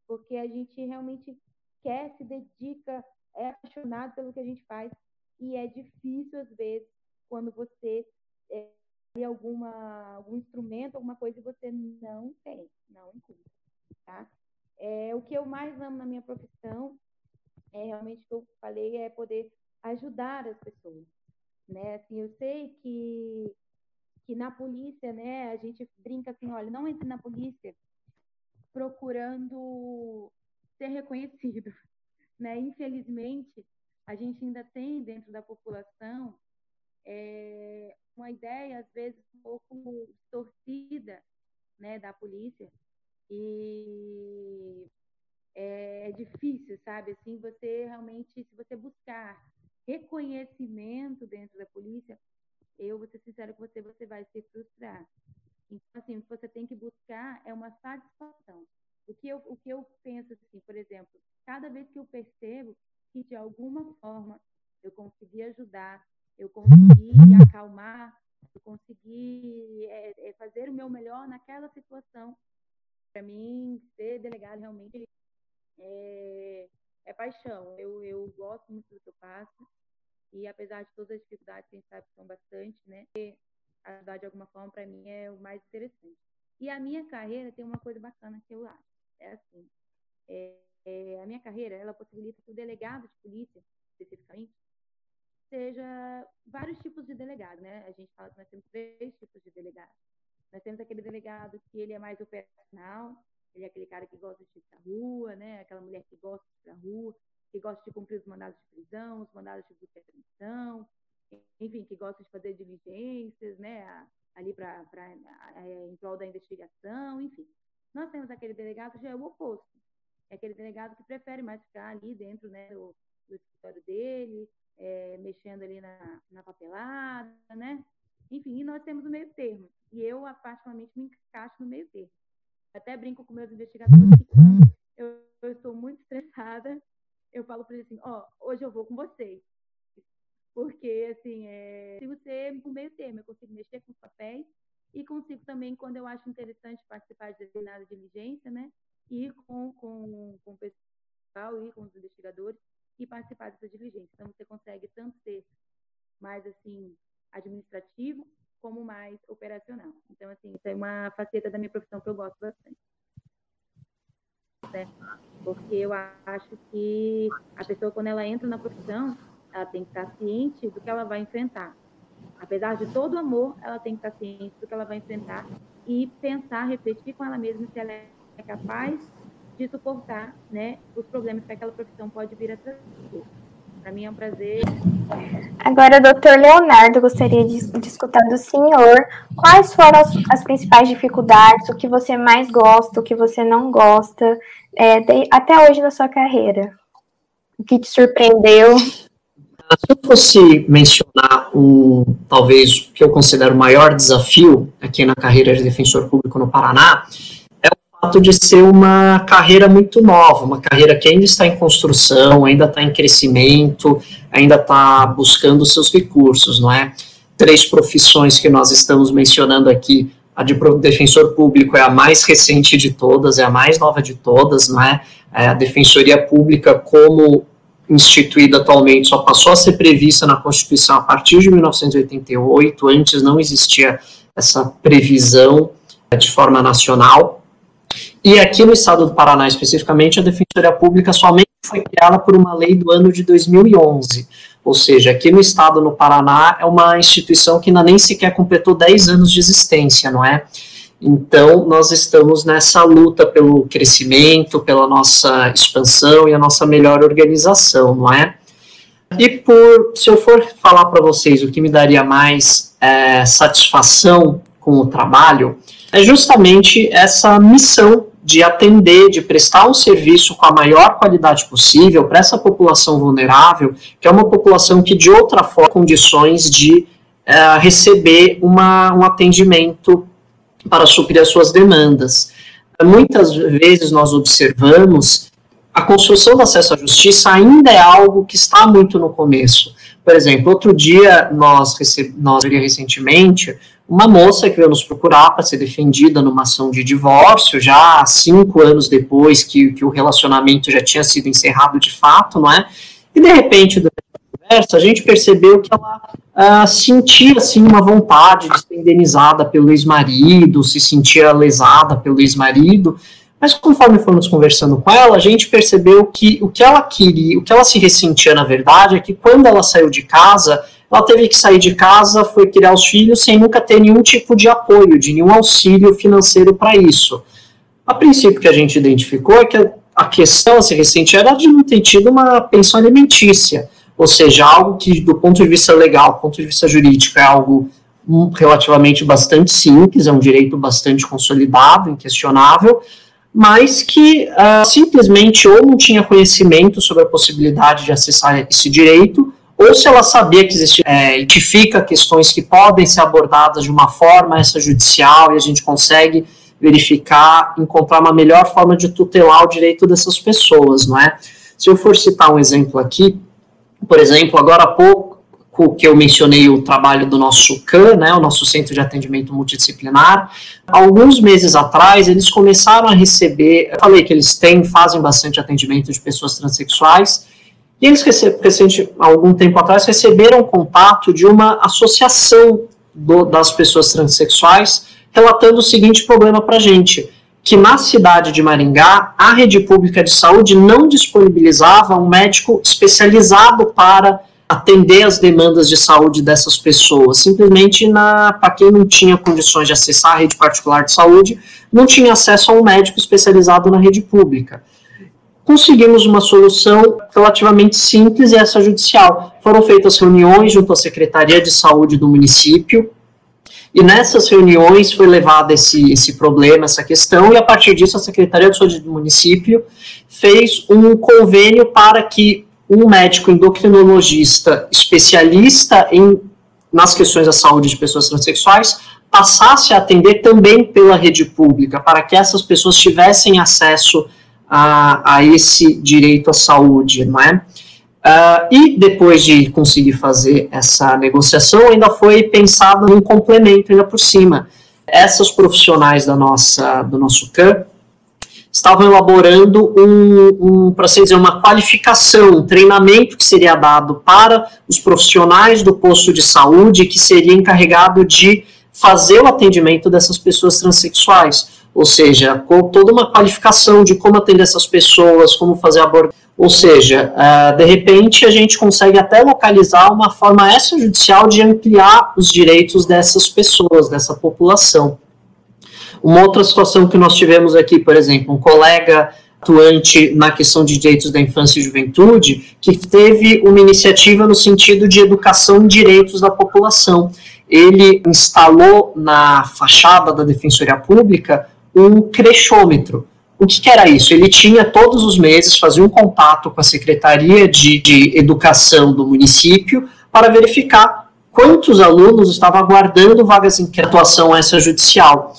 porque a gente realmente quer, se dedica, é apaixonado pelo que a gente faz, e é difícil, às vezes, quando você é, tem alguma, algum instrumento, alguma coisa, e você não tem, não encontra, tá? É, o que eu mais amo na minha profissão, é realmente o que eu falei, é poder ajudar as pessoas, né? Assim, eu sei que que na polícia, né, a gente brinca assim, olha, não entre na polícia procurando ser reconhecido, né? Infelizmente, a gente ainda tem dentro da população é, uma ideia às vezes um pouco distorcida, né, da polícia e é, é difícil, sabe? Assim, você realmente, se você buscar reconhecimento dentro da polícia, eu vou ser sincera com você, você vai se frustrar. Então, assim, o que você tem que buscar é uma satisfação. O que eu, o que eu penso, assim, por exemplo, cada vez que eu percebo que, de alguma forma, eu consegui ajudar, eu consegui acalmar, eu consegui é, é, fazer o meu melhor naquela situação, para mim, ser delegado realmente é, é paixão. Eu, eu gosto muito do que eu faço. E apesar de todas as dificuldades que a gente sabe que são bastante, né? Ajudar de alguma forma, para mim, é o mais interessante. E a minha carreira tem uma coisa bacana que eu acho. É assim, é, é, a minha carreira, ela possibilita que o delegado de polícia, especificamente, seja vários tipos de delegado, né? A gente fala que nós temos três tipos de delegado. Nós temos aquele delegado que ele é mais operacional, ele é aquele cara que gosta de ir para rua, né? Aquela mulher que gosta de ir para rua, que gosta de cumprir os mandados de prisão, os mandados de busca e apreensão, enfim, que gosta de fazer diligências, né? Ali para é, em prol da investigação, enfim. Nós temos aquele delegado que já é o oposto. É aquele delegado que prefere mais ficar ali dentro né, do, do escritório dele, é, mexendo ali na, na papelada, né? Enfim, nós temos o meio termo. E eu, particularmente, me encaixo no meio termo. Até brinco com meus investigadores que quando eu, eu estou muito estressada, eu falo para eles assim, ó, oh, hoje eu vou com vocês. Porque, assim, é, consigo ser o meio termo, eu consigo mexer com os papéis e consigo também, quando eu acho interessante participar de determinada diligência, né, ir com, com, com o pessoal, ir com os investigadores e participar dessa diligência. Então, você consegue tanto ser mais, assim, administrativo, como mais operacional. Então, assim, isso é uma faceta da minha profissão que eu gosto bastante. Né? Porque eu acho que a pessoa, quando ela entra na profissão, ela tem que estar ciente do que ela vai enfrentar. Apesar de todo o amor, ela tem que estar ciente do que ela vai enfrentar e pensar, refletir com ela mesma se ela é capaz de suportar né, os problemas que aquela profissão pode vir a trazer. Para mim é um prazer. Agora, doutor Leonardo, gostaria de, de, escutar do senhor quais foram as, as, principais dificuldades, o que você mais gosta, o que você não gosta, é, de, até hoje na sua carreira. O que te surpreendeu? Se eu fosse mencionar um, talvez, o que eu considero o maior desafio aqui na carreira de defensor público no Paraná, fato de ser uma carreira muito nova, uma carreira que ainda está em construção, ainda está em crescimento, ainda está buscando seus recursos, não é? Três profissões que nós estamos mencionando aqui, a de defensor público é a mais recente de todas, é a mais nova de todas, não é? é a defensoria pública como instituída atualmente só passou a ser prevista na Constituição a partir de 1988, antes não existia essa previsão de forma nacional. E aqui no estado do Paraná, especificamente, a Defensoria Pública somente foi criada por uma lei do ano de 2011. Ou seja, aqui no estado, no Paraná, é uma instituição que ainda nem sequer completou 10 anos de existência, não é? Então, nós estamos nessa luta pelo crescimento, pela nossa expansão e a nossa melhor organização, não é? E por, se eu for falar para vocês o que me daria mais é, satisfação com o trabalho, é justamente essa missão de atender, de prestar um serviço com a maior qualidade possível para essa população vulnerável, que é uma população que de outra forma condições de uh, receber uma, um atendimento para suprir as suas demandas. Muitas vezes nós observamos a construção do acesso à justiça ainda é algo que está muito no começo. Por exemplo, outro dia nós nós recentemente uma moça que veio nos procurar para ser defendida numa ação de divórcio, já cinco anos depois que, que o relacionamento já tinha sido encerrado de fato, não é? E de repente, durante a conversa, a gente percebeu que ela uh, sentia assim, uma vontade de ser indenizada pelo ex-marido, se sentia lesada pelo ex-marido, mas conforme fomos conversando com ela, a gente percebeu que o que ela queria, o que ela se ressentia na verdade, é que quando ela saiu de casa, ela teve que sair de casa, foi criar os filhos sem nunca ter nenhum tipo de apoio, de nenhum auxílio financeiro para isso. A princípio que a gente identificou é que a questão a se ressentir era de não ter tido uma pensão alimentícia, ou seja, algo que do ponto de vista legal, do ponto de vista jurídico, é algo relativamente bastante simples, é um direito bastante consolidado, inquestionável, mas que uh, simplesmente ou não tinha conhecimento sobre a possibilidade de acessar esse direito, ou se ela sabia que existia, é, identifica questões que podem ser abordadas de uma forma extrajudicial e a gente consegue verificar, encontrar uma melhor forma de tutelar o direito dessas pessoas, não é? Se eu for citar um exemplo aqui, por exemplo, agora há pouco que eu mencionei o trabalho do nosso CAN, né, o nosso Centro de Atendimento Multidisciplinar, alguns meses atrás eles começaram a receber, eu falei que eles têm, fazem bastante atendimento de pessoas transexuais, e eles, recente, algum tempo atrás, receberam contato de uma associação do, das pessoas transexuais relatando o seguinte problema para a gente. que na cidade de Maringá, a rede pública de saúde não disponibilizava um médico especializado para atender as demandas de saúde dessas pessoas. Simplesmente, para quem não tinha condições de acessar a rede particular de saúde, não tinha acesso a um médico especializado na rede pública. Conseguimos uma solução relativamente simples e essa judicial. Foram feitas reuniões junto à Secretaria de Saúde do município, e nessas reuniões foi levado esse, esse problema, essa questão, e a partir disso a Secretaria de Saúde do município fez um convênio para que um médico endocrinologista especialista em, nas questões da saúde de pessoas transexuais passasse a atender também pela rede pública, para que essas pessoas tivessem acesso a, a esse direito à saúde, não é? Uh, e depois de conseguir fazer essa negociação, ainda foi pensado um complemento ainda por cima. Essas profissionais da nossa, do nosso CAM estavam elaborando um, um para assim dizer, uma qualificação, um treinamento que seria dado para os profissionais do posto de saúde que seria encarregado de fazer o atendimento dessas pessoas transexuais, ou seja, com toda uma qualificação de como atender essas pessoas, como fazer abordagem, ou seja, uh, de repente a gente consegue até localizar uma forma extrajudicial de ampliar os direitos dessas pessoas, dessa população. Uma outra situação que nós tivemos aqui, por exemplo, um colega atuante na questão de direitos da infância e juventude, que teve uma iniciativa no sentido de educação e direitos da população. Ele instalou na fachada da Defensoria Pública um crechômetro. O que, que, era isso? Ele tinha todos os meses, fazia um contato com a Secretaria de, de Educação do município para verificar quantos alunos estavam aguardando vagas em atuação extrajudicial.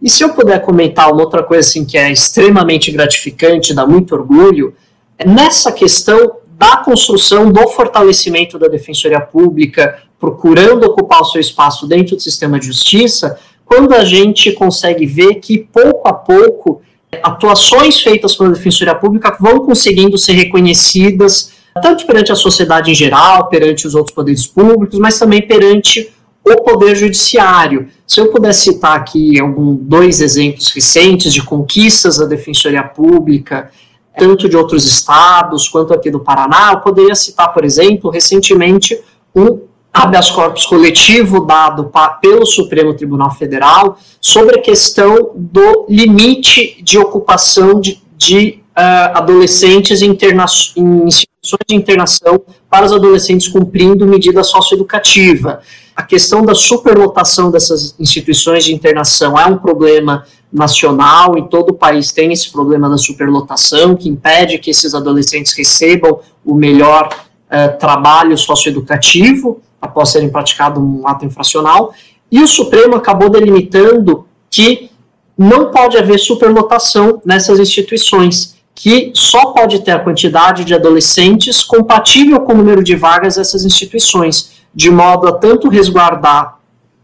E se eu puder comentar uma outra coisa assim que é extremamente gratificante, dá muito orgulho, é nessa questão da construção do fortalecimento da defensoria pública, procurando ocupar o seu espaço dentro do sistema de justiça, quando a gente consegue ver que pouco a pouco atuações feitas pela defensoria pública vão conseguindo ser reconhecidas tanto perante a sociedade em geral, perante os outros poderes públicos, mas também perante o Poder Judiciário. Se eu puder citar aqui algum, dois exemplos recentes de conquistas da Defensoria Pública, tanto de outros estados quanto aqui do Paraná, eu poderia citar, por exemplo, recentemente um habeas corpus coletivo dado pa, pelo Supremo Tribunal Federal sobre a questão do limite de ocupação de, de uh, adolescentes em, interna em instituições de internação para os adolescentes cumprindo medida socioeducativa. A questão da superlotação dessas instituições de internação é um problema nacional, em todo o país tem esse problema da superlotação, que impede que esses adolescentes recebam o melhor uh, trabalho socioeducativo após serem praticado um ato infracional, e o Supremo acabou delimitando que não pode haver superlotação nessas instituições, que só pode ter a quantidade de adolescentes compatível com o número de vagas dessas instituições de modo a tanto resguardar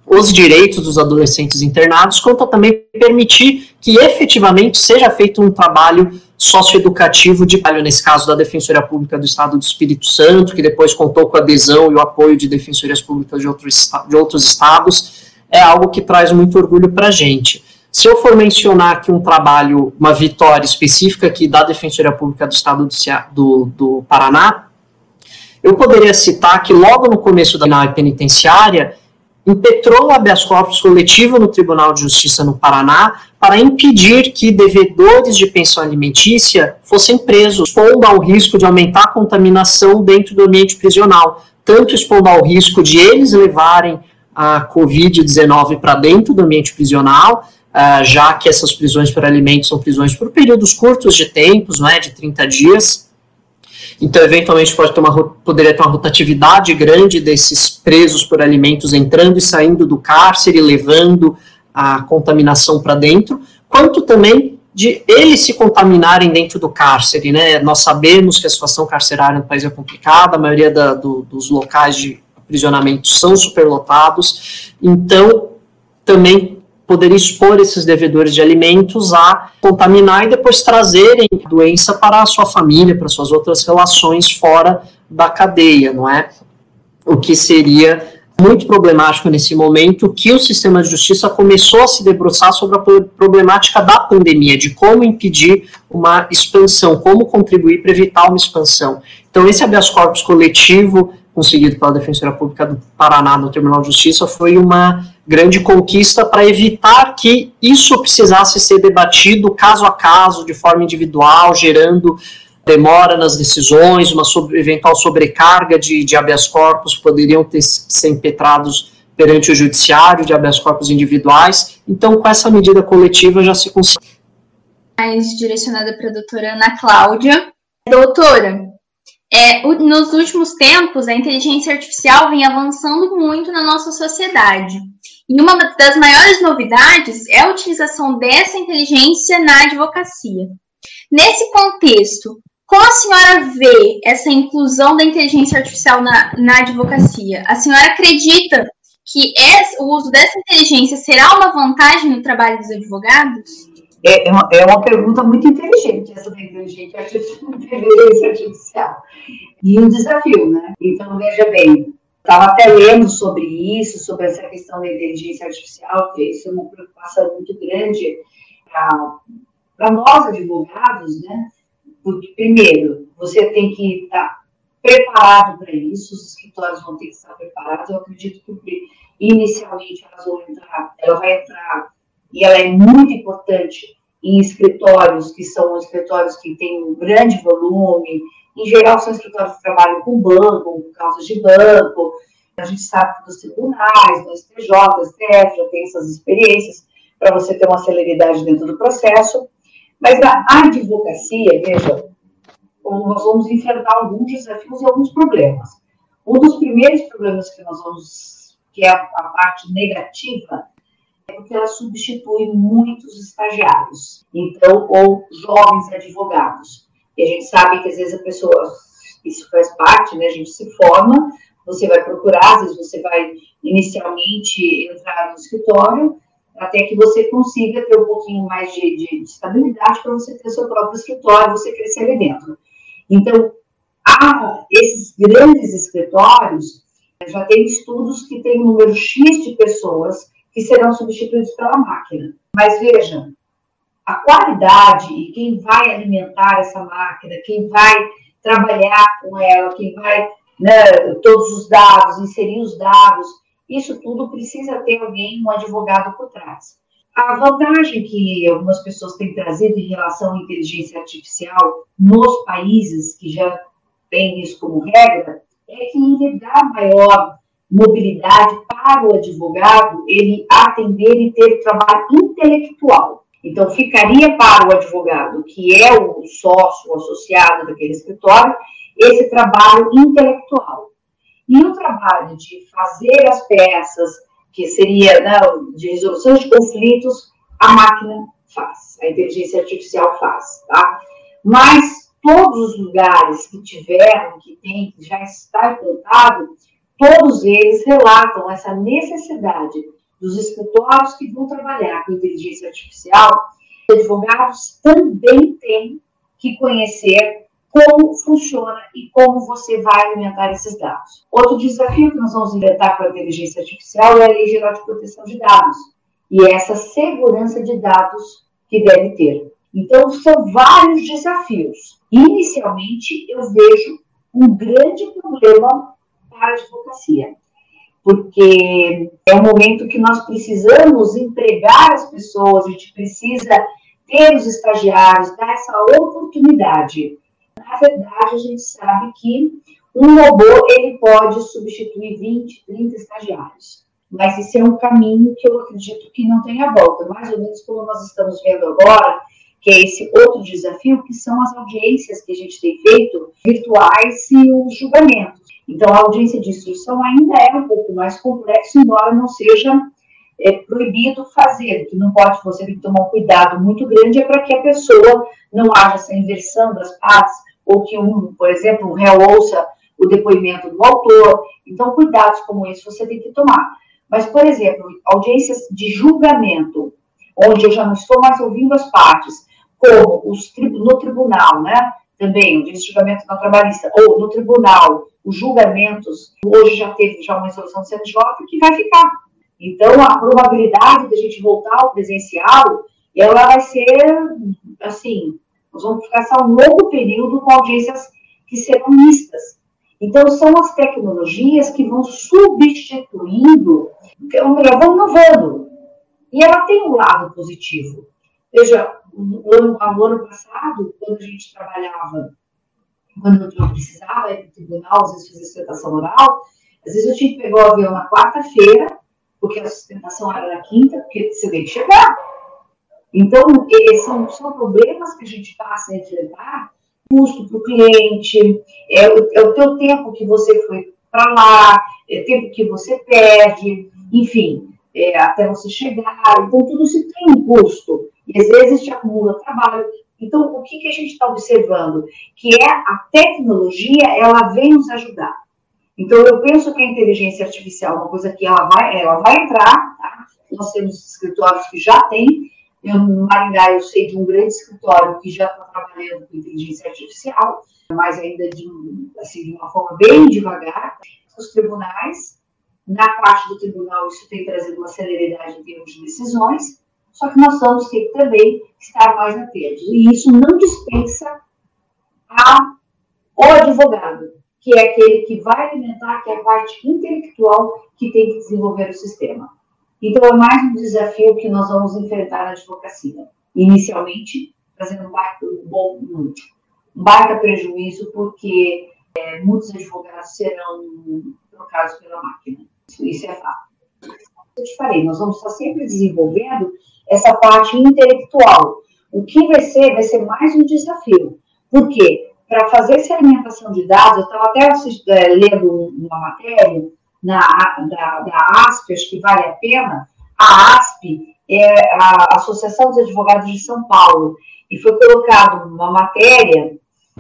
os direitos dos adolescentes internados, quanto a também permitir que efetivamente seja feito um trabalho socioeducativo de nesse caso da Defensoria Pública do Estado do Espírito Santo, que depois contou com a adesão e o apoio de defensorias públicas de outros, de outros estados, é algo que traz muito orgulho para a gente. Se eu for mencionar aqui um trabalho, uma vitória específica aqui da Defensoria Pública do Estado do, do, do Paraná, eu poderia citar que logo no começo da nave penitenciária, impetrou o habeas corpus coletivo no Tribunal de Justiça no Paraná para impedir que devedores de pensão alimentícia fossem presos, expondo ao risco de aumentar a contaminação dentro do ambiente prisional, tanto expondo ao risco de eles levarem a Covid-19 para dentro do ambiente prisional, uh, já que essas prisões por alimentos são prisões por períodos curtos de tempos, não é, de 30 dias, então, eventualmente, pode ter uma, poderia ter uma rotatividade grande desses presos por alimentos entrando e saindo do cárcere, levando a contaminação para dentro, quanto também de eles se contaminarem dentro do cárcere, né? Nós sabemos que a situação carcerária no país é complicada, a maioria da, do, dos locais de aprisionamento são superlotados, então também poderia expor esses devedores de alimentos a contaminar e depois trazerem a doença para a sua família, para suas outras relações fora da cadeia, não é? O que seria muito problemático nesse momento que o sistema de justiça começou a se debruçar sobre a problemática da pandemia, de como impedir uma expansão, como contribuir para evitar uma expansão. Então, esse habeas corpus coletivo, conseguido pela Defensoria Pública do Paraná no Tribunal de Justiça, foi uma grande conquista para evitar que isso precisasse ser debatido caso a caso, de forma individual, gerando demora nas decisões, uma eventual sobrecarga de, de habeas corpus poderiam ter, ser impetrados perante o judiciário de habeas corpus individuais. Então, com essa medida coletiva já se consegue. Mais direcionada para a doutora Ana Cláudia. Doutora, é, nos últimos tempos, a inteligência artificial vem avançando muito na nossa sociedade. E uma das maiores novidades é a utilização dessa inteligência na advocacia. Nesse contexto, como a senhora vê essa inclusão da inteligência artificial na, na advocacia? A senhora acredita que esse, o uso dessa inteligência será uma vantagem no trabalho dos advogados? É, é uma, é uma pergunta muito inteligente, essa da inteligência artificial. E um desafio, né? Então, veja bem, estava até lendo sobre isso, sobre essa questão da inteligência artificial, que isso é uma preocupação muito grande para nós, advogados, né? Porque, primeiro, você tem que estar preparado para isso, os escritórios vão ter que estar preparados. Eu acredito que, inicialmente, elas vão entrar, ela vai entrar, e ela é muito importante em escritórios que são escritórios que têm um grande volume, em geral são escritórios que trabalham com banco, com causas de banco, a gente sabe nos tribunais, no STJ, STF, já tem essas experiências, para você ter uma celeridade dentro do processo. Mas na advocacia, veja, nós vamos enfrentar alguns desafios e alguns problemas. Um dos primeiros problemas que nós vamos, que é a, a parte negativa, é porque ela substitui muitos estagiários, então, ou jovens advogados. E a gente sabe que às vezes a pessoa, isso faz parte, né? A gente se forma, você vai procurar, às vezes você vai inicialmente entrar no escritório, até que você consiga ter um pouquinho mais de, de, de estabilidade para você ter seu próprio escritório, você crescer ali dentro. Então, há esses grandes escritórios, já tem estudos que tem um número X de pessoas que serão substituídos pela máquina. Mas veja, a qualidade e quem vai alimentar essa máquina, quem vai trabalhar com ela, quem vai, né, todos os dados, inserir os dados, isso tudo precisa ter alguém, um advogado por trás. A vantagem que algumas pessoas têm trazido em relação à inteligência artificial nos países que já têm isso como regra é que ele dá maior mobilidade para o advogado ele atender e ter trabalho intelectual. Então, ficaria para o advogado, que é o sócio, o associado daquele escritório, esse trabalho intelectual. E o trabalho de fazer as peças, que seria né, de resolução de conflitos, a máquina faz, a inteligência artificial faz, tá? Mas todos os lugares que tiveram, que tem, que já está implantado, todos eles relatam essa necessidade dos escritórios que vão trabalhar com inteligência artificial, os advogados também têm que conhecer como funciona e como você vai alimentar esses dados. Outro desafio que nós vamos enfrentar com a inteligência artificial é a Lei Geral de Proteção de Dados e essa segurança de dados que deve ter. Então, são vários desafios. Inicialmente, eu vejo um grande problema para a advocacia, porque é um momento que nós precisamos empregar as pessoas, a gente precisa ter os estagiários, dar essa oportunidade na verdade, a gente sabe que um robô ele pode substituir 20, 30 estagiários. Mas esse é um caminho que eu acredito que não tem a volta, mais ou menos como nós estamos vendo agora, que é esse outro desafio, que são as audiências que a gente tem feito virtuais e os julgamentos. Então, a audiência de instrução ainda é um pouco mais complexo, embora não seja é, proibido fazer, que não pode, você tem que tomar um cuidado muito grande, é para que a pessoa não haja essa inversão das partes, ou que, um, por exemplo, um réu ouça o depoimento do autor. Então, cuidados como esse você tem que tomar. Mas, por exemplo, audiências de julgamento, onde eu já não estou mais ouvindo as partes, como os, no tribunal, né? também, o julgamento na trabalhista, ou no tribunal, os julgamentos, hoje já teve já uma resolução do CNJ que vai ficar. Então, a probabilidade de a gente voltar ao presencial, ela vai ser, assim, nós vamos passar um longo período com audiências que serão mistas. Então, são as tecnologias que vão substituindo, ou melhor, vão inovando. E ela tem um lado positivo. Veja, no ano, no ano passado, quando a gente trabalhava, quando eu precisava ir para o tribunal, às vezes fazer sustentação oral, às vezes eu tinha que pegar o avião na quarta-feira, porque a sustentação era na quinta, porque você tem que chegar. Então, são, são problemas que a gente passa a enfrentar, custo para o cliente, é o, é o teu tempo que você foi para lá, é o tempo que você perde, enfim, é, até você chegar. Então, tudo isso tem um custo. E às vezes te acumula trabalho. Então, o que, que a gente está observando? Que é a tecnologia, ela vem nos ajudar. Então, eu penso que a inteligência artificial é uma coisa que ela vai, ela vai entrar, tá? Nós temos escritórios que já têm. Eu, no Maringá, eu sei de um grande escritório que já está trabalhando com inteligência artificial, mas ainda de, assim, de uma forma bem devagar. Os tribunais, na parte do tribunal, isso tem trazido uma celeridade em termos de decisões, só que nós ter que também estar mais atentos. E isso não dispensa a, o advogado, que é aquele que vai alimentar, que é a parte intelectual que tem que desenvolver o sistema. Então, é mais um desafio que nós vamos enfrentar na advocacia. Inicialmente, trazendo um baita, um baita prejuízo, porque é, muitos advogados serão trocados pela máquina. Isso, isso é fato. Eu te falei, nós vamos estar sempre desenvolvendo essa parte intelectual. O que vai ser, vai ser mais um desafio. Por quê? Para fazer essa alimentação de dados, eu estava até é, lendo uma matéria na, da, da ASP, acho que vale a pena. A ASP é a Associação dos Advogados de São Paulo, e foi colocado uma matéria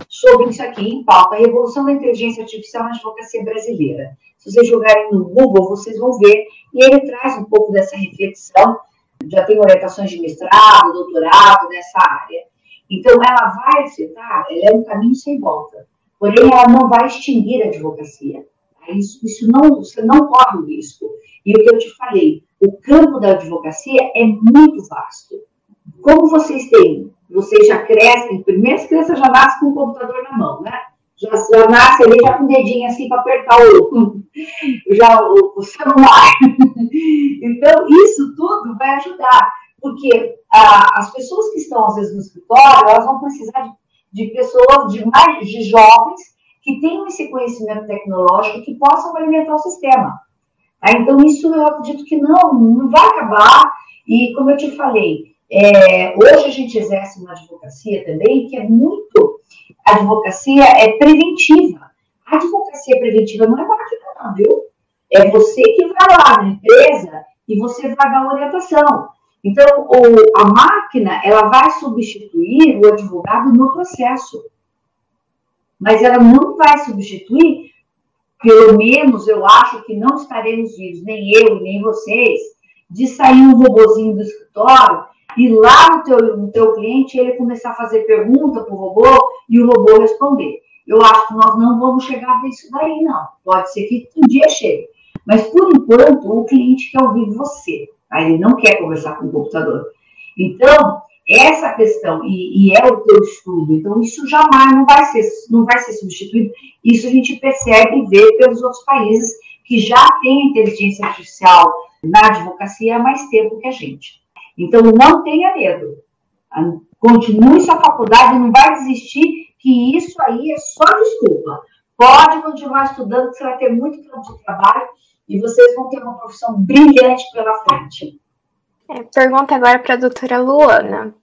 sobre isso aqui em pauta, a revolução da inteligência artificial na advocacia brasileira. Se vocês jogarem no Google, vocês vão ver, e ele traz um pouco dessa reflexão já tem orientações de mestrado, doutorado nessa área. Então, ela vai afetar, ela é um caminho sem volta. Porém, ela não vai extinguir a advocacia. Isso, isso não, você não corre o risco. E o que eu te falei, o campo da advocacia é muito vasto. Como vocês têm, vocês já crescem, primeiro as crianças já nascem com o computador na mão, né? Já, já nasce ali já com o dedinho assim para apertar o, já, o, o celular. Então, isso tudo vai ajudar, porque ah, as pessoas que estão, às vezes, no escritório, elas vão precisar de, de pessoas, de mais de jovens, que tenham esse conhecimento tecnológico que possam alimentar o sistema. Tá? Então, isso eu acredito que não, não vai acabar. E, como eu te falei, é, hoje a gente exerce uma advocacia também que é muito. A advocacia é preventiva. A advocacia preventiva não é máquina, não, viu? É você que vai lá na empresa e você vai dar orientação. Então, o, a máquina, ela vai substituir o advogado no processo. Mas ela não vai substituir, pelo menos eu acho que não estaremos vivos, nem eu, nem vocês, de sair um robozinho do escritório e lá no teu, no teu cliente ele começar a fazer pergunta para o robô e o robô responder. Eu acho que nós não vamos chegar a isso daí, não. Pode ser que um dia chegue. Mas, por enquanto, o cliente quer ouvir você. Tá? Ele não quer conversar com o computador. Então, essa questão, e, e, é o teu estudo, então isso jamais não vai, ser, não vai ser substituído. Isso a gente percebe e vê pelos outros países que já têm inteligência artificial na advocacia há mais tempo que a gente. Então, não tenha medo. Continue sua faculdade, não vai desistir, que isso aí é só desculpa. Pode continuar estudando, que você vai ter muito tempo de trabalho e vocês vão ter uma profissão brilhante pela frente. É, pergunta agora para a doutora Luana.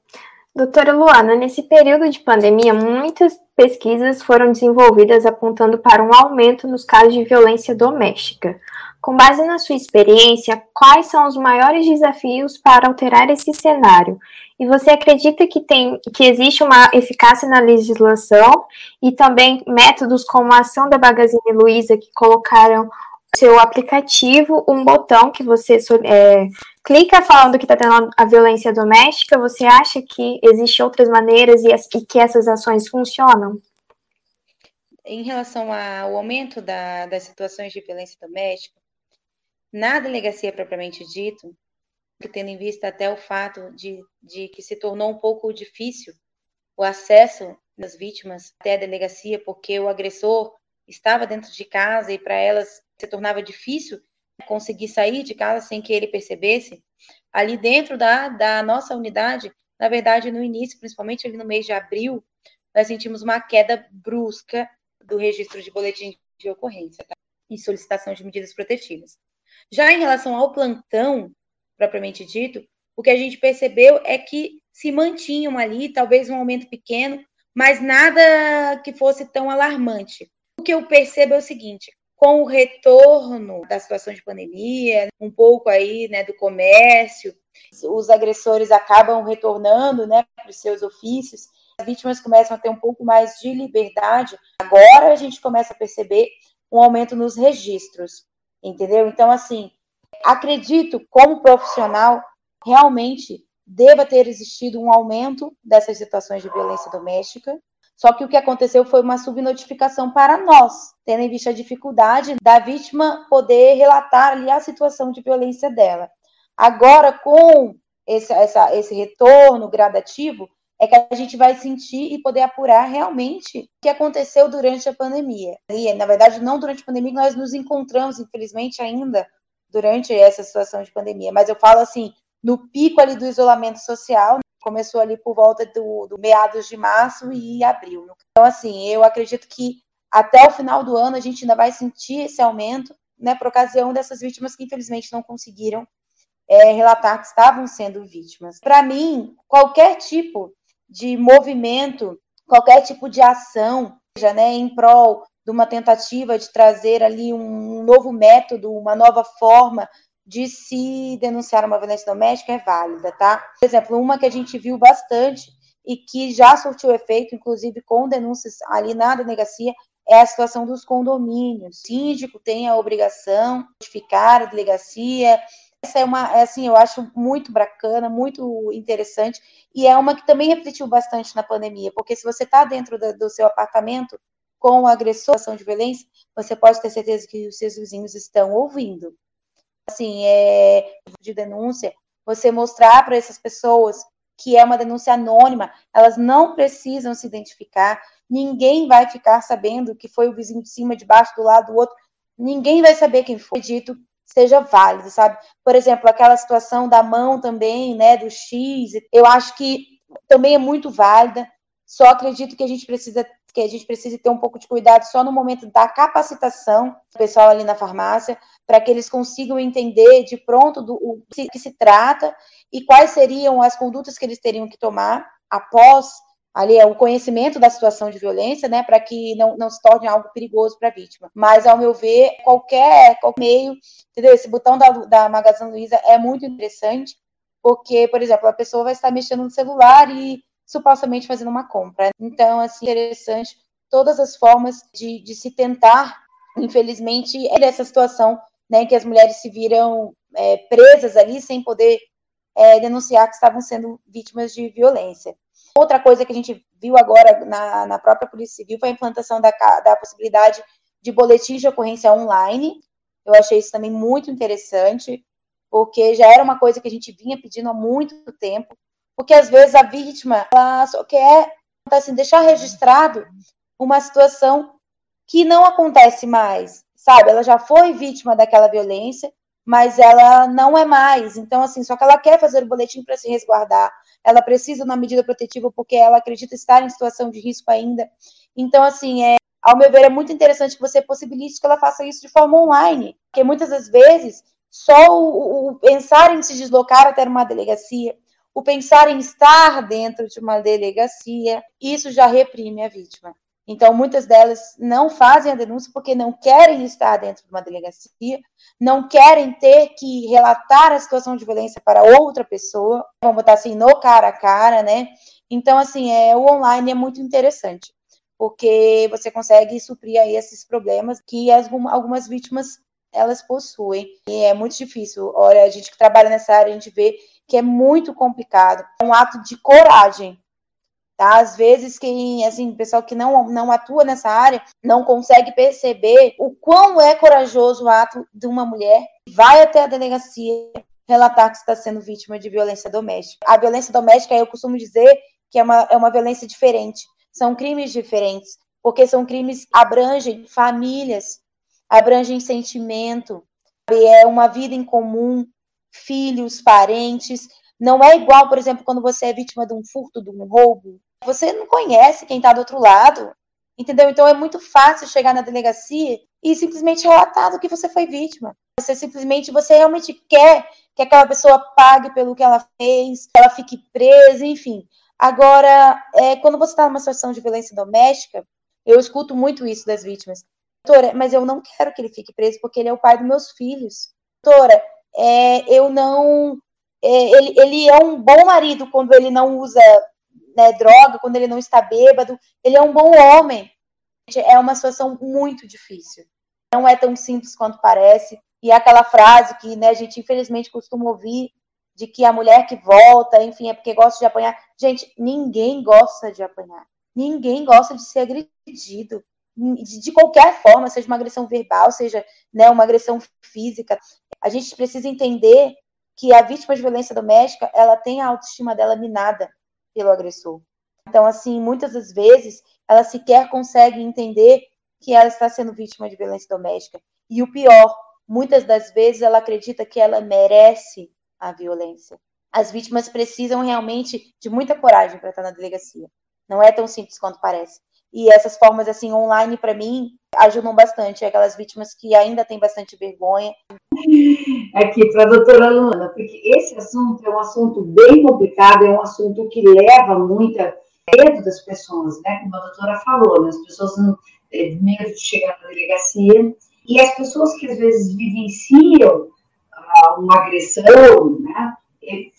Doutora Luana, nesse período de pandemia, muitas pesquisas foram desenvolvidas apontando para um aumento nos casos de violência doméstica. Com base na sua experiência, quais são os maiores desafios para alterar esse cenário? E você acredita que, tem, que existe uma eficácia na legislação e também métodos como a ação da Magazine Luiza que colocaram seu aplicativo um botão que você é, clica falando que está tendo a violência doméstica, você acha que existem outras maneiras e, as, e, que essas ações funcionam? Em relação ao aumento da, das situações de violência doméstica, na delegacia propriamente dito, tendo em vista até o fato de, de que se tornou um pouco difícil o acesso das vítimas até a delegacia, porque o agressor estava dentro de casa e para elas se tornava difícil conseguir sair de casa sem que ele percebesse, ali dentro da, da nossa unidade, na verdade, no início, principalmente ali no mês de abril, nós sentimos uma queda brusca do registro de boletim de ocorrência tá? e solicitação de medidas protetivas. Já em relação ao plantão, propriamente dito, o que a gente percebeu é que se mantinham ali, talvez um aumento pequeno, mas nada que fosse tão alarmante. O que eu percebo é o seguinte: com o retorno da situação de pandemia, um pouco aí, né, do comércio, os agressores acabam retornando, né, para os seus ofícios, as vítimas começam a ter um pouco mais de liberdade. Agora a gente começa a perceber um aumento nos registros, entendeu? Então, assim, acredito, como profissional, realmente deva ter existido um aumento dessas situações de violência doméstica, só que o que aconteceu foi uma subnotificação para nós, tendo em vista a dificuldade da vítima poder relatar ali a situação de violência dela. Agora, com esse, essa, esse retorno gradativo, é que a gente vai sentir e poder apurar realmente o que aconteceu durante a pandemia. E, na verdade, não durante a pandemia, nós nos encontramos, infelizmente, ainda durante essa situação de pandemia. Mas eu falo assim, no pico ali do isolamento social, começou ali por volta do, do meados de março e abril. Então, assim, eu acredito que até o final do ano a gente ainda vai sentir esse aumento, né, por ocasião dessas vítimas que infelizmente não conseguiram é, relatar que estavam sendo vítimas. Para mim, qualquer tipo de movimento, qualquer tipo de ação, seja né, em prol de uma tentativa de trazer ali um novo método, uma nova forma de se denunciar uma violência doméstica é válida, tá? Por exemplo, uma que a gente viu bastante e que já surtiu efeito, inclusive com denúncias ali na delegacia, é a situação dos condomínios. O síndico tem a obrigação de notificar a delegacia. Essa é uma, é assim, eu acho muito bacana, muito interessante, e é uma que também refletiu bastante na pandemia, porque se você está dentro do, do seu apartamento com o agressor, ação de violência, você pode ter certeza que os seus vizinhos estão ouvindo assim, é, de denúncia, você mostrar para essas pessoas que é uma denúncia anônima, elas não precisam se identificar, ninguém vai ficar sabendo que foi o vizinho de cima, de baixo, do lado do outro, ninguém vai saber quem foi dito seja válido, sabe? Por exemplo, aquela situação da mão também, né, do X, eu acho que também é muito válida, só acredito que a gente precisa que a gente precisa ter um pouco de cuidado só no momento da capacitação do pessoal ali na farmácia, para que eles consigam entender de pronto do o que se trata e quais seriam as condutas que eles teriam que tomar após ali o conhecimento da situação de violência, né, para que não, não se torne algo perigoso para a vítima. Mas, ao meu ver, qualquer, qualquer meio, entendeu? Esse botão da, da Magazine Luiza é muito interessante, porque, por exemplo, a pessoa vai estar mexendo no celular e supostamente fazendo uma compra. Então, assim, interessante todas as formas de, de se tentar, infelizmente, é essa situação, né, que as mulheres se viram é, presas ali sem poder é, denunciar que estavam sendo vítimas de violência. Outra coisa que a gente viu agora na, na própria Polícia Civil foi a implantação da, da possibilidade de boletim de ocorrência online. Eu achei isso também muito interessante, porque já era uma coisa que a gente vinha pedindo há muito tempo. Porque às vezes a vítima ela só quer assim, deixar registrado uma situação que não acontece mais, sabe? Ela já foi vítima daquela violência, mas ela não é mais. Então, assim, só que ela quer fazer o boletim para se resguardar. Ela precisa uma medida protetiva porque ela acredita estar em situação de risco ainda. Então, assim, é, ao meu ver, é muito interessante que você possibilite que ela faça isso de forma online, porque muitas das vezes só o, o pensar em se deslocar até uma delegacia, o pensar em estar dentro de uma delegacia, isso já reprime a vítima. Então, muitas delas não fazem a denúncia porque não querem estar dentro de uma delegacia, não querem ter que relatar a situação de violência para outra pessoa, vamos botar assim, no cara a cara, né? Então, assim, é, o online é muito interessante, porque você consegue suprir aí esses problemas que as, algumas vítimas elas possuem. E é muito difícil. Olha, a gente que trabalha nessa área, a gente vê que é muito complicado. É um ato de coragem. Tá? Às vezes, quem, assim, pessoal que não, não atua nessa área não consegue perceber o quão é corajoso o ato de uma mulher que vai até a delegacia relatar que está sendo vítima de violência doméstica. A violência doméstica, eu costumo dizer que é uma, é uma violência diferente. São crimes diferentes, porque são crimes que abrangem famílias, abrangem sentimento, é uma vida em comum, filhos, parentes. Não é igual, por exemplo, quando você é vítima de um furto, de um roubo. Você não conhece quem está do outro lado, entendeu? Então é muito fácil chegar na delegacia e simplesmente relatar do que você foi vítima. Você simplesmente, você realmente quer que aquela pessoa pague pelo que ela fez, ela fique presa, enfim. Agora, é, quando você está numa situação de violência doméstica, eu escuto muito isso das vítimas. Doutora, mas eu não quero que ele fique preso porque ele é o pai dos meus filhos. Doutora, é, eu não. É, ele, ele é um bom marido quando ele não usa né, droga, quando ele não está bêbado. Ele é um bom homem. É uma situação muito difícil. Não é tão simples quanto parece. E aquela frase que né, a gente infelizmente costuma ouvir de que a mulher que volta, enfim, é porque gosta de apanhar. Gente, ninguém gosta de apanhar. Ninguém gosta de ser agredido de qualquer forma, seja uma agressão verbal, seja né, uma agressão física. A gente precisa entender que a vítima de violência doméstica, ela tem a autoestima dela minada pelo agressor. Então, assim, muitas das vezes, ela sequer consegue entender que ela está sendo vítima de violência doméstica. E o pior, muitas das vezes ela acredita que ela merece a violência. As vítimas precisam realmente de muita coragem para estar na delegacia. Não é tão simples quanto parece. E essas formas assim online para mim ajudam bastante aquelas vítimas que ainda têm bastante vergonha. Aqui para a doutora Luana, porque esse assunto é um assunto bem complicado, é um assunto que leva muita medo das pessoas, né? Como a doutora falou, né? as pessoas não têm medo de chegar na delegacia e as pessoas que às vezes vivenciam ah, uma agressão, né?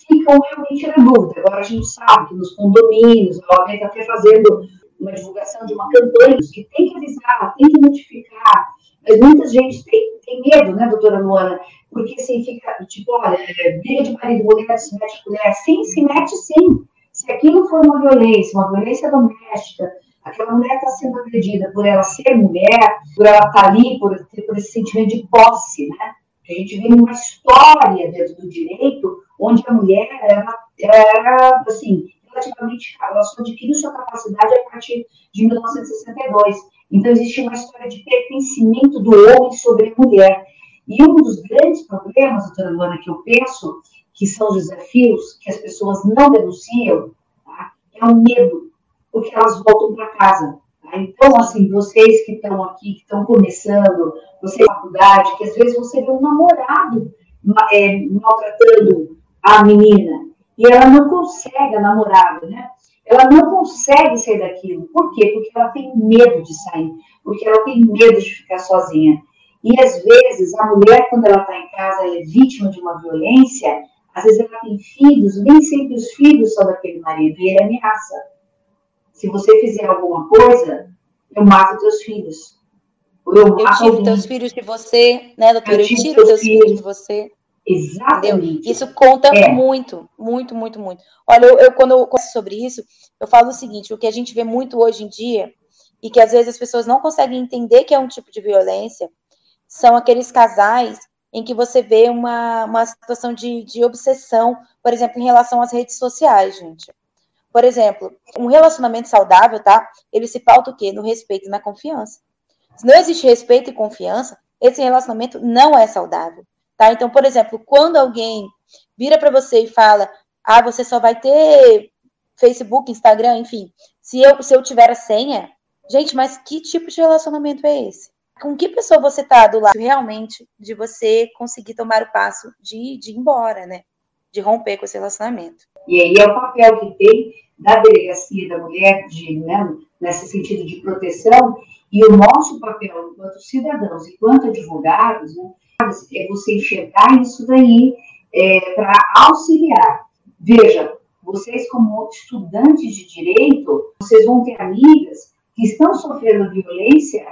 Ficam realmente na dúvida. Agora a gente sabe que nos condomínios, alguém está até fazendo uma divulgação de uma campanha que tem que avisar, tem que notificar. Mas muita gente tem, tem medo, né, doutora Luana? Porque assim, fica, tipo, olha, é, briga de marido mulher, se mete com mulher. Sim, se mete sim. Se aquilo for uma violência, uma violência doméstica, aquela mulher está sendo agredida por ela ser mulher, por ela estar tá ali, por, por esse sentimento de posse, né? A gente vê uma história dentro do direito onde a mulher era, era assim, relativamente ela só adquiriu sua capacidade a partir de 1962. Então, existe uma história de pertencimento do homem sobre a mulher. E um dos grandes problemas, doutora Luana, que eu penso que são os desafios que as pessoas não denunciam, tá? é o medo, porque elas voltam para casa. Tá? Então, assim, vocês que estão aqui, que estão começando, você na faculdade, que às vezes você vê um namorado é, maltratando a menina, e ela não consegue, a namorada, né? Ela não consegue sair daquilo. Por quê? Porque ela tem medo de sair, porque ela tem medo de ficar sozinha. E às vezes a mulher, quando ela está em casa, ela é vítima de uma violência, às vezes ela tem filhos, nem sempre os filhos são daquele marido, e ele ameaça. Se você fizer alguma coisa, eu mato teus filhos. eu, eu tiro alguém. teus filhos de você, né, doutora? Eu, eu tiro teus filhos. filhos de você. Exatamente. Entendeu? Isso conta é. muito, muito, muito, muito. Olha, eu, eu, quando eu converso sobre isso, eu falo o seguinte: o que a gente vê muito hoje em dia, e que às vezes as pessoas não conseguem entender que é um tipo de violência, são aqueles casais em que você vê uma, uma situação de, de obsessão, por exemplo, em relação às redes sociais, gente. Por exemplo, um relacionamento saudável, tá? Ele se pauta o quê? No respeito e na confiança. Se não existe respeito e confiança, esse relacionamento não é saudável. Tá? Então, por exemplo, quando alguém vira para você e fala: "Ah, você só vai ter Facebook, Instagram, enfim, se eu se eu tiver a senha". Gente, mas que tipo de relacionamento é esse? Com que pessoa você tá do lado realmente de você conseguir tomar o passo de, de ir embora, né? De romper com esse relacionamento. E aí é o papel que tem da delegacia da mulher, de, né, nesse sentido de proteção, e o nosso papel enquanto cidadãos, enquanto advogados, né, é você enxergar isso daí é, para auxiliar. Veja, vocês como estudantes de direito, vocês vão ter amigas que estão sofrendo violência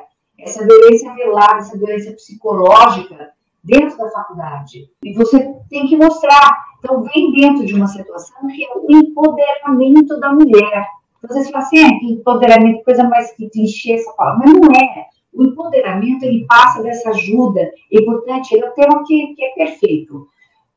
essa violência velada, essa violência psicológica dentro da faculdade. E você tem que mostrar. Então, vem dentro de uma situação que é o empoderamento da mulher. Então, você fala assim, é, empoderamento, coisa mais que clichê essa palavra, mas não é. O empoderamento, ele passa dessa ajuda. Importante, ele é um tema que, que é perfeito.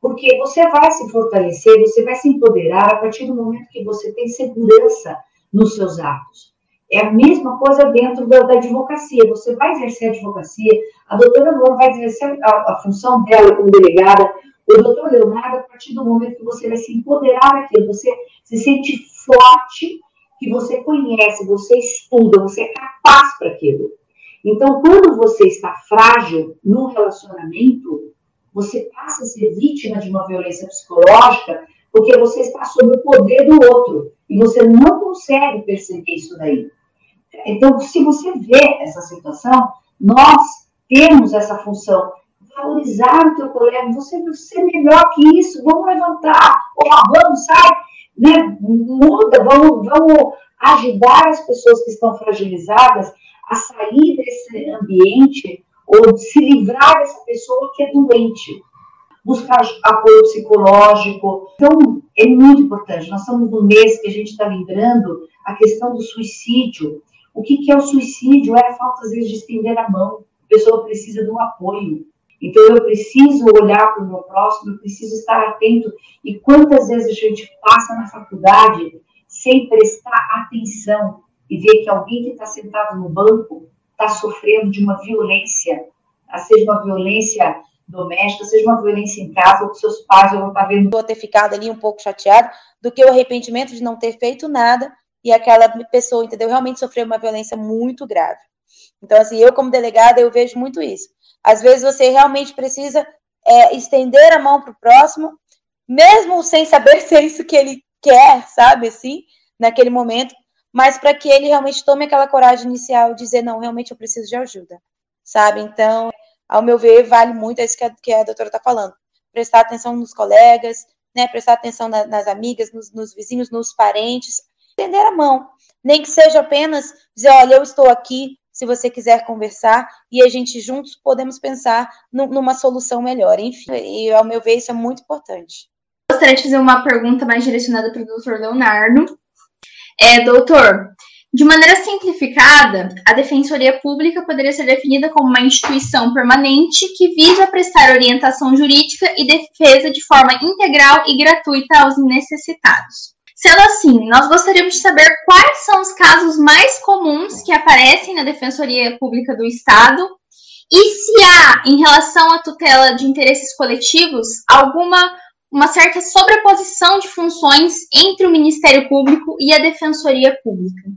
Porque você vai se fortalecer, você vai se empoderar a partir do momento que você tem segurança nos seus atos. É a mesma coisa dentro da, da advocacia. Você vai exercer a advocacia, a doutora Luana vai exercer a, a, função dela como delegada, o doutor Leonardo, a partir do momento que você vai se empoderar daquilo, você se sente forte, que você conhece, você estuda, você é capaz para aquilo. Então, quando você está frágil no relacionamento, você passa a ser vítima de uma violência psicológica porque você está sob o poder do outro e você não consegue perceber isso daí. Então, se você vê essa situação, nós temos essa função valorizar o teu colega, você ser melhor que isso, vamos levantar, ó, vamos, sai, né, muda, vamos, vamos ajudar as pessoas que estão fragilizadas a sair desse ambiente ou se livrar dessa pessoa que é doente buscar apoio psicológico. Então, é muito importante. Nós estamos no mês que a gente está lembrando a questão do suicídio. O que, que é o suicídio? É a falta, às vezes, de estender a mão. A pessoa precisa de um apoio. Então, eu preciso olhar para o meu próximo, eu preciso estar atento. E quantas vezes a gente passa na faculdade sem prestar atenção e ver que alguém que está sentado no banco está sofrendo de uma violência, seja uma violência doméstica, seja uma violência em casa, ou que seus pais vão estar vendo. Vou ter ficado ali um pouco chateado, do que o arrependimento de não ter feito nada e aquela pessoa, entendeu? Realmente sofreu uma violência muito grave. Então, assim, eu como delegada, eu vejo muito isso. Às vezes você realmente precisa é, estender a mão para o próximo, mesmo sem saber se é isso que ele quer, sabe, assim, naquele momento, mas para que ele realmente tome aquela coragem inicial de dizer, não, realmente eu preciso de ajuda, sabe? Então, ao meu ver, vale muito isso que a, que a doutora está falando. Prestar atenção nos colegas, né, prestar atenção na, nas amigas, nos, nos, vizinhos, nos parentes, estender a mão. Nem que seja apenas dizer, olha, eu estou aqui, se você quiser conversar, e a gente juntos podemos pensar numa solução melhor. Enfim, e ao meu ver, isso é muito importante. Gostaria de fazer uma pergunta mais direcionada para o doutor Leonardo. É, doutor, de maneira simplificada, a Defensoria Pública poderia ser definida como uma instituição permanente que visa prestar orientação jurídica e defesa de forma integral e gratuita aos necessitados. Sendo assim, nós gostaríamos de saber quais são os casos mais comuns que aparecem na Defensoria Pública do Estado e se há, em relação à tutela de interesses coletivos, alguma uma certa sobreposição de funções entre o Ministério Público e a Defensoria Pública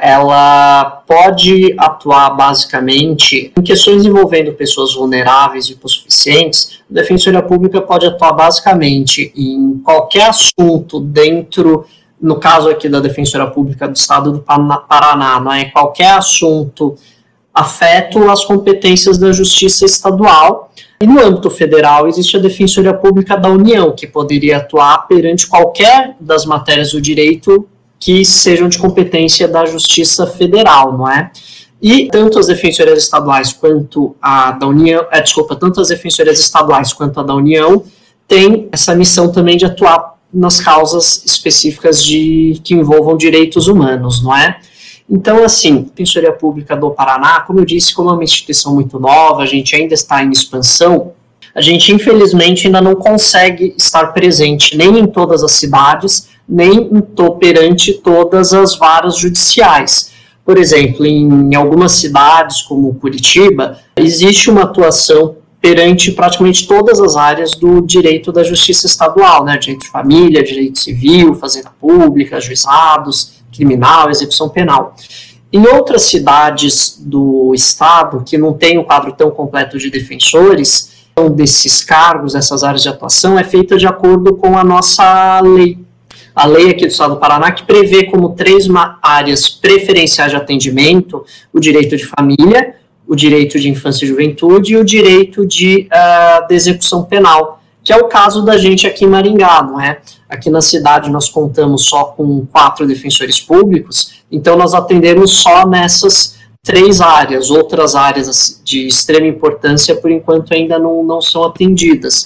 ela pode atuar basicamente em questões envolvendo pessoas vulneráveis e hipossuficientes. A Defensoria Pública pode atuar basicamente em qualquer assunto dentro, no caso aqui da Defensoria Pública do Estado do Paraná, não é? qualquer assunto afeto às competências da Justiça Estadual. E no âmbito federal existe a Defensoria Pública da União, que poderia atuar perante qualquer das matérias do direito que sejam de competência da Justiça Federal, não é? E tanto as defensorias estaduais quanto a da União, é, desculpa, tanto as defensorias estaduais quanto a da União têm essa missão também de atuar nas causas específicas de que envolvam direitos humanos, não é? Então, assim, a Defensoria Pública do Paraná, como eu disse, como é uma instituição muito nova, a gente ainda está em expansão, a gente infelizmente ainda não consegue estar presente nem em todas as cidades, nem perante todas as varas judiciais. Por exemplo, em algumas cidades, como Curitiba, existe uma atuação perante praticamente todas as áreas do direito da justiça estadual, né? Direito de família, direito civil, fazenda pública, juizados, criminal, execução penal. Em outras cidades do estado, que não tem um quadro tão completo de defensores, um desses cargos, essas áreas de atuação, é feita de acordo com a nossa lei a lei aqui do Estado do Paraná que prevê como três áreas preferenciais de atendimento o direito de família, o direito de infância e juventude e o direito de, uh, de execução penal, que é o caso da gente aqui em Maringá, não é? Aqui na cidade nós contamos só com quatro defensores públicos, então nós atendemos só nessas três áreas, outras áreas de extrema importância, por enquanto, ainda não, não são atendidas.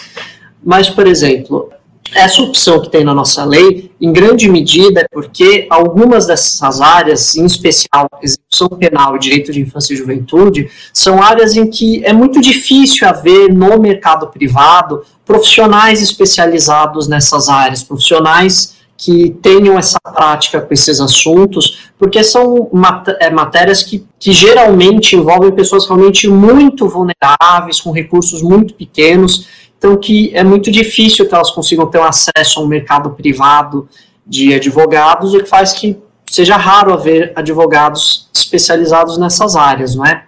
Mas, por exemplo, essa opção que tem na nossa lei, em grande medida, é porque algumas dessas áreas, em especial execução penal e direito de infância e juventude, são áreas em que é muito difícil haver no mercado privado profissionais especializados nessas áreas, profissionais que tenham essa prática com esses assuntos, porque são mat é, matérias que, que geralmente envolvem pessoas realmente muito vulneráveis, com recursos muito pequenos, então que é muito difícil que elas consigam ter um acesso a um mercado privado de advogados, o que faz que seja raro haver advogados especializados nessas áreas, não é?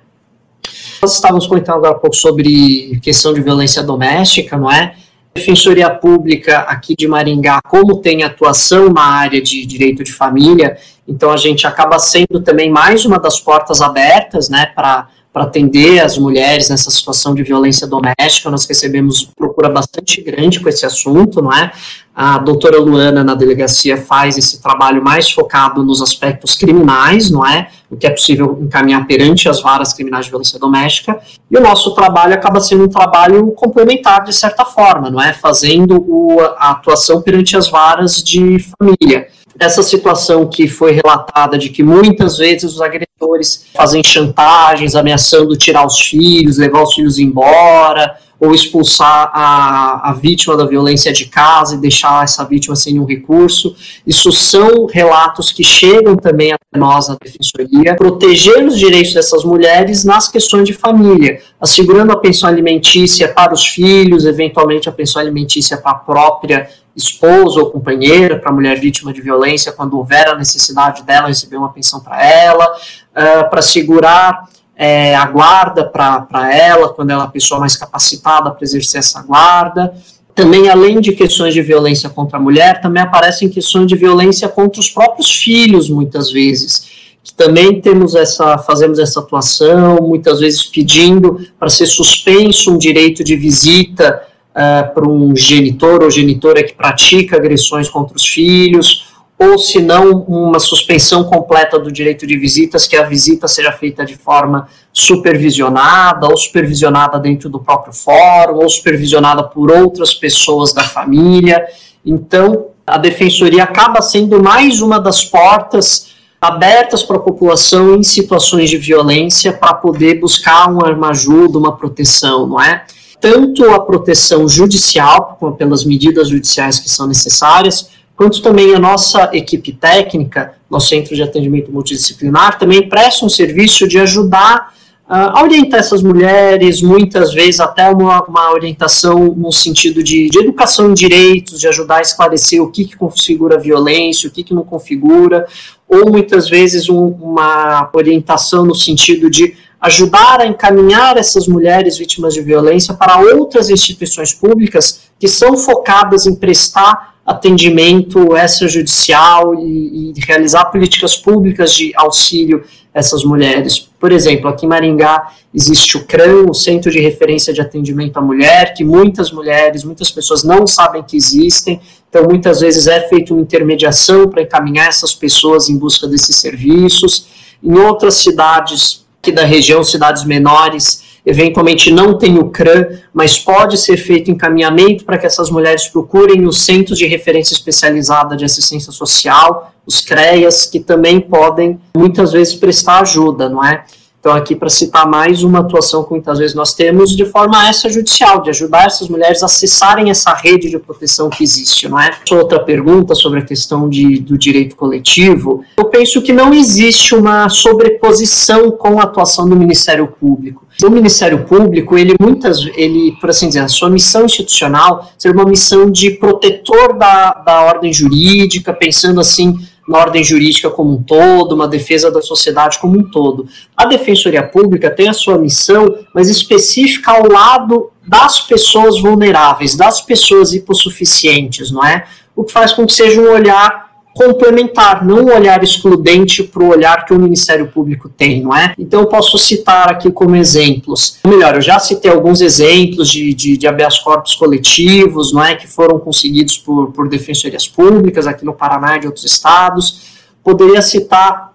Nós estávamos comentando agora um pouco sobre questão de violência doméstica, não é? Defensoria Pública aqui de Maringá, como tem atuação na área de direito de família, então a gente acaba sendo também mais uma das portas abertas, né, para para atender as mulheres nessa situação de violência doméstica. Nós recebemos procura bastante grande com esse assunto, não é? A doutora Luana, na delegacia, faz esse trabalho mais focado nos aspectos criminais, não é? O que é possível encaminhar perante as varas criminais de violência doméstica. E o nosso trabalho acaba sendo um trabalho complementar, de certa forma, não é? Fazendo o, a atuação perante as varas de família essa situação que foi relatada de que muitas vezes os agressores fazem chantagens, ameaçando tirar os filhos, levar os filhos embora, ou expulsar a, a vítima da violência de casa e deixar essa vítima sem nenhum recurso. Isso são relatos que chegam também até nós na Defensoria, proteger os direitos dessas mulheres nas questões de família, assegurando a pensão alimentícia para os filhos, eventualmente a pensão alimentícia para a própria esposa ou companheira, para mulher vítima de violência, quando houver a necessidade dela receber uma pensão para ela, uh, para segurar é, a guarda para ela, quando ela é a pessoa mais capacitada para exercer essa guarda. Também, além de questões de violência contra a mulher, também aparecem questões de violência contra os próprios filhos, muitas vezes. Também temos essa, fazemos essa atuação, muitas vezes pedindo para ser suspenso um direito de visita uh, para um genitor ou genitora que pratica agressões contra os filhos, ou se não, uma suspensão completa do direito de visitas, que a visita seja feita de forma supervisionada, ou supervisionada dentro do próprio fórum, ou supervisionada por outras pessoas da família. Então, a defensoria acaba sendo mais uma das portas abertas para a população em situações de violência para poder buscar uma ajuda, uma proteção, não é? Tanto a proteção judicial, pelas medidas judiciais que são necessárias, quanto também a nossa equipe técnica, nosso centro de atendimento multidisciplinar, também presta um serviço de ajudar uh, a orientar essas mulheres, muitas vezes até uma, uma orientação no sentido de, de, educação em direitos, de ajudar a esclarecer o que, que configura violência, o que, que não configura, ou muitas vezes um, uma orientação no sentido de ajudar a encaminhar essas mulheres vítimas de violência para outras instituições públicas que são focadas em prestar atendimento extrajudicial e, e realizar políticas públicas de auxílio a essas mulheres. Por exemplo, aqui em Maringá existe o CRAM, o Centro de Referência de Atendimento à Mulher, que muitas mulheres, muitas pessoas não sabem que existem, então muitas vezes é feita uma intermediação para encaminhar essas pessoas em busca desses serviços. Em outras cidades aqui da região, cidades menores, eventualmente não tem o CRAM, mas pode ser feito encaminhamento para que essas mulheres procurem os centros de referência especializada de assistência social, os CREAS, que também podem muitas vezes prestar ajuda, não é? Então, aqui para citar mais uma atuação que muitas vezes nós temos de forma extrajudicial, de ajudar essas mulheres a acessarem essa rede de proteção que existe, não é? Outra pergunta sobre a questão de, do direito coletivo, eu penso que não existe uma sobreposição com a atuação do Ministério Público. O Ministério Público, ele muitas, ele, por assim dizer, a sua missão institucional ser uma missão de protetor da, da ordem jurídica, pensando assim na ordem jurídica como um todo, uma defesa da sociedade como um todo. A Defensoria Pública tem a sua missão, mas específica ao lado das pessoas vulneráveis, das pessoas hipossuficientes, não é? O que faz com que seja um olhar complementar, não um olhar excludente para o olhar que o Ministério Público tem, não é? Então eu posso citar aqui como exemplos, melhor, eu já citei alguns exemplos de, de, de habeas corpus coletivos, não é, que foram conseguidos por, por defensorias públicas aqui no Paraná e de outros estados, poderia citar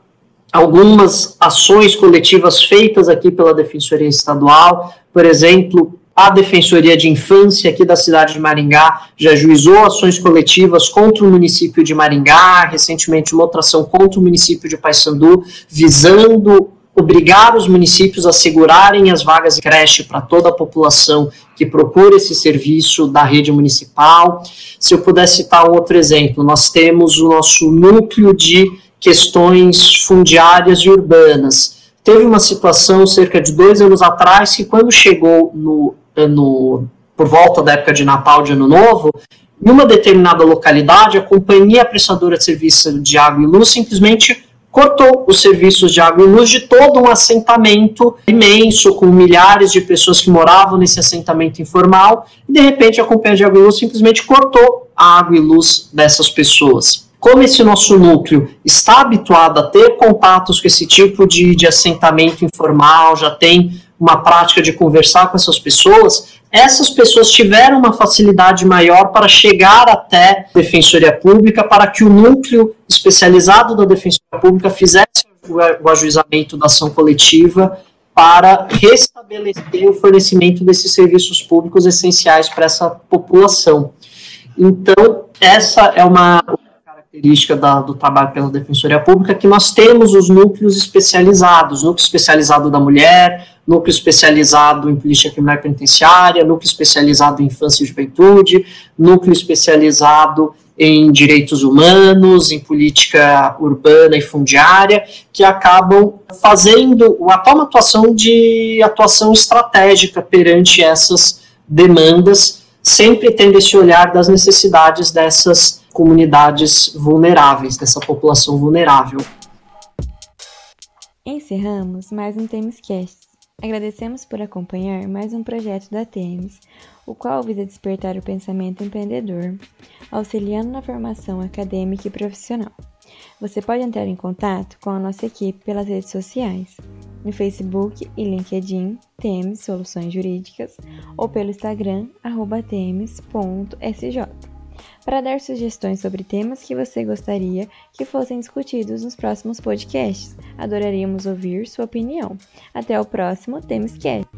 algumas ações coletivas feitas aqui pela Defensoria Estadual, por exemplo, a Defensoria de Infância aqui da cidade de Maringá já juizou ações coletivas contra o município de Maringá, recentemente uma outra ação contra o município de Paysandu, visando obrigar os municípios a segurarem as vagas de creche para toda a população que procura esse serviço da rede municipal. Se eu puder citar um outro exemplo, nós temos o nosso núcleo de questões fundiárias e urbanas. Teve uma situação cerca de dois anos atrás que, quando chegou no, no por volta da época de Natal, de Ano Novo, em uma determinada localidade, a companhia prestadora de serviço de água e luz simplesmente cortou os serviços de água e luz de todo um assentamento imenso, com milhares de pessoas que moravam nesse assentamento informal, e de repente a companhia de água e luz simplesmente cortou a água e luz dessas pessoas. Como esse nosso núcleo está habituado a ter contatos com esse tipo de, de assentamento informal, já tem uma prática de conversar com essas pessoas, essas pessoas tiveram uma facilidade maior para chegar até a Defensoria Pública, para que o núcleo especializado da Defensoria Pública fizesse o ajuizamento da ação coletiva para restabelecer o fornecimento desses serviços públicos essenciais para essa população. Então, essa é uma característica da, do trabalho pela Defensoria Pública, que nós temos os núcleos especializados, núcleo especializado da mulher, núcleo especializado em política criminal penitenciária, núcleo especializado em infância e juventude, núcleo especializado em direitos humanos, em política urbana e fundiária, que acabam fazendo até uma atuação de atuação estratégica perante essas demandas, sempre tendo esse olhar das necessidades dessas comunidades vulneráveis, dessa população vulnerável. Encerramos mais um Temescast. Agradecemos por acompanhar mais um projeto da Temes, o qual visa despertar o pensamento empreendedor, auxiliando na formação acadêmica e profissional. Você pode entrar em contato com a nossa equipe pelas redes sociais, no Facebook e LinkedIn, Temes Soluções Jurídicas, ou pelo Instagram, temes.sj para dar sugestões sobre temas que você gostaria que fossem discutidos nos próximos podcasts. Adoraríamos ouvir sua opinião. Até o próximo Temescast!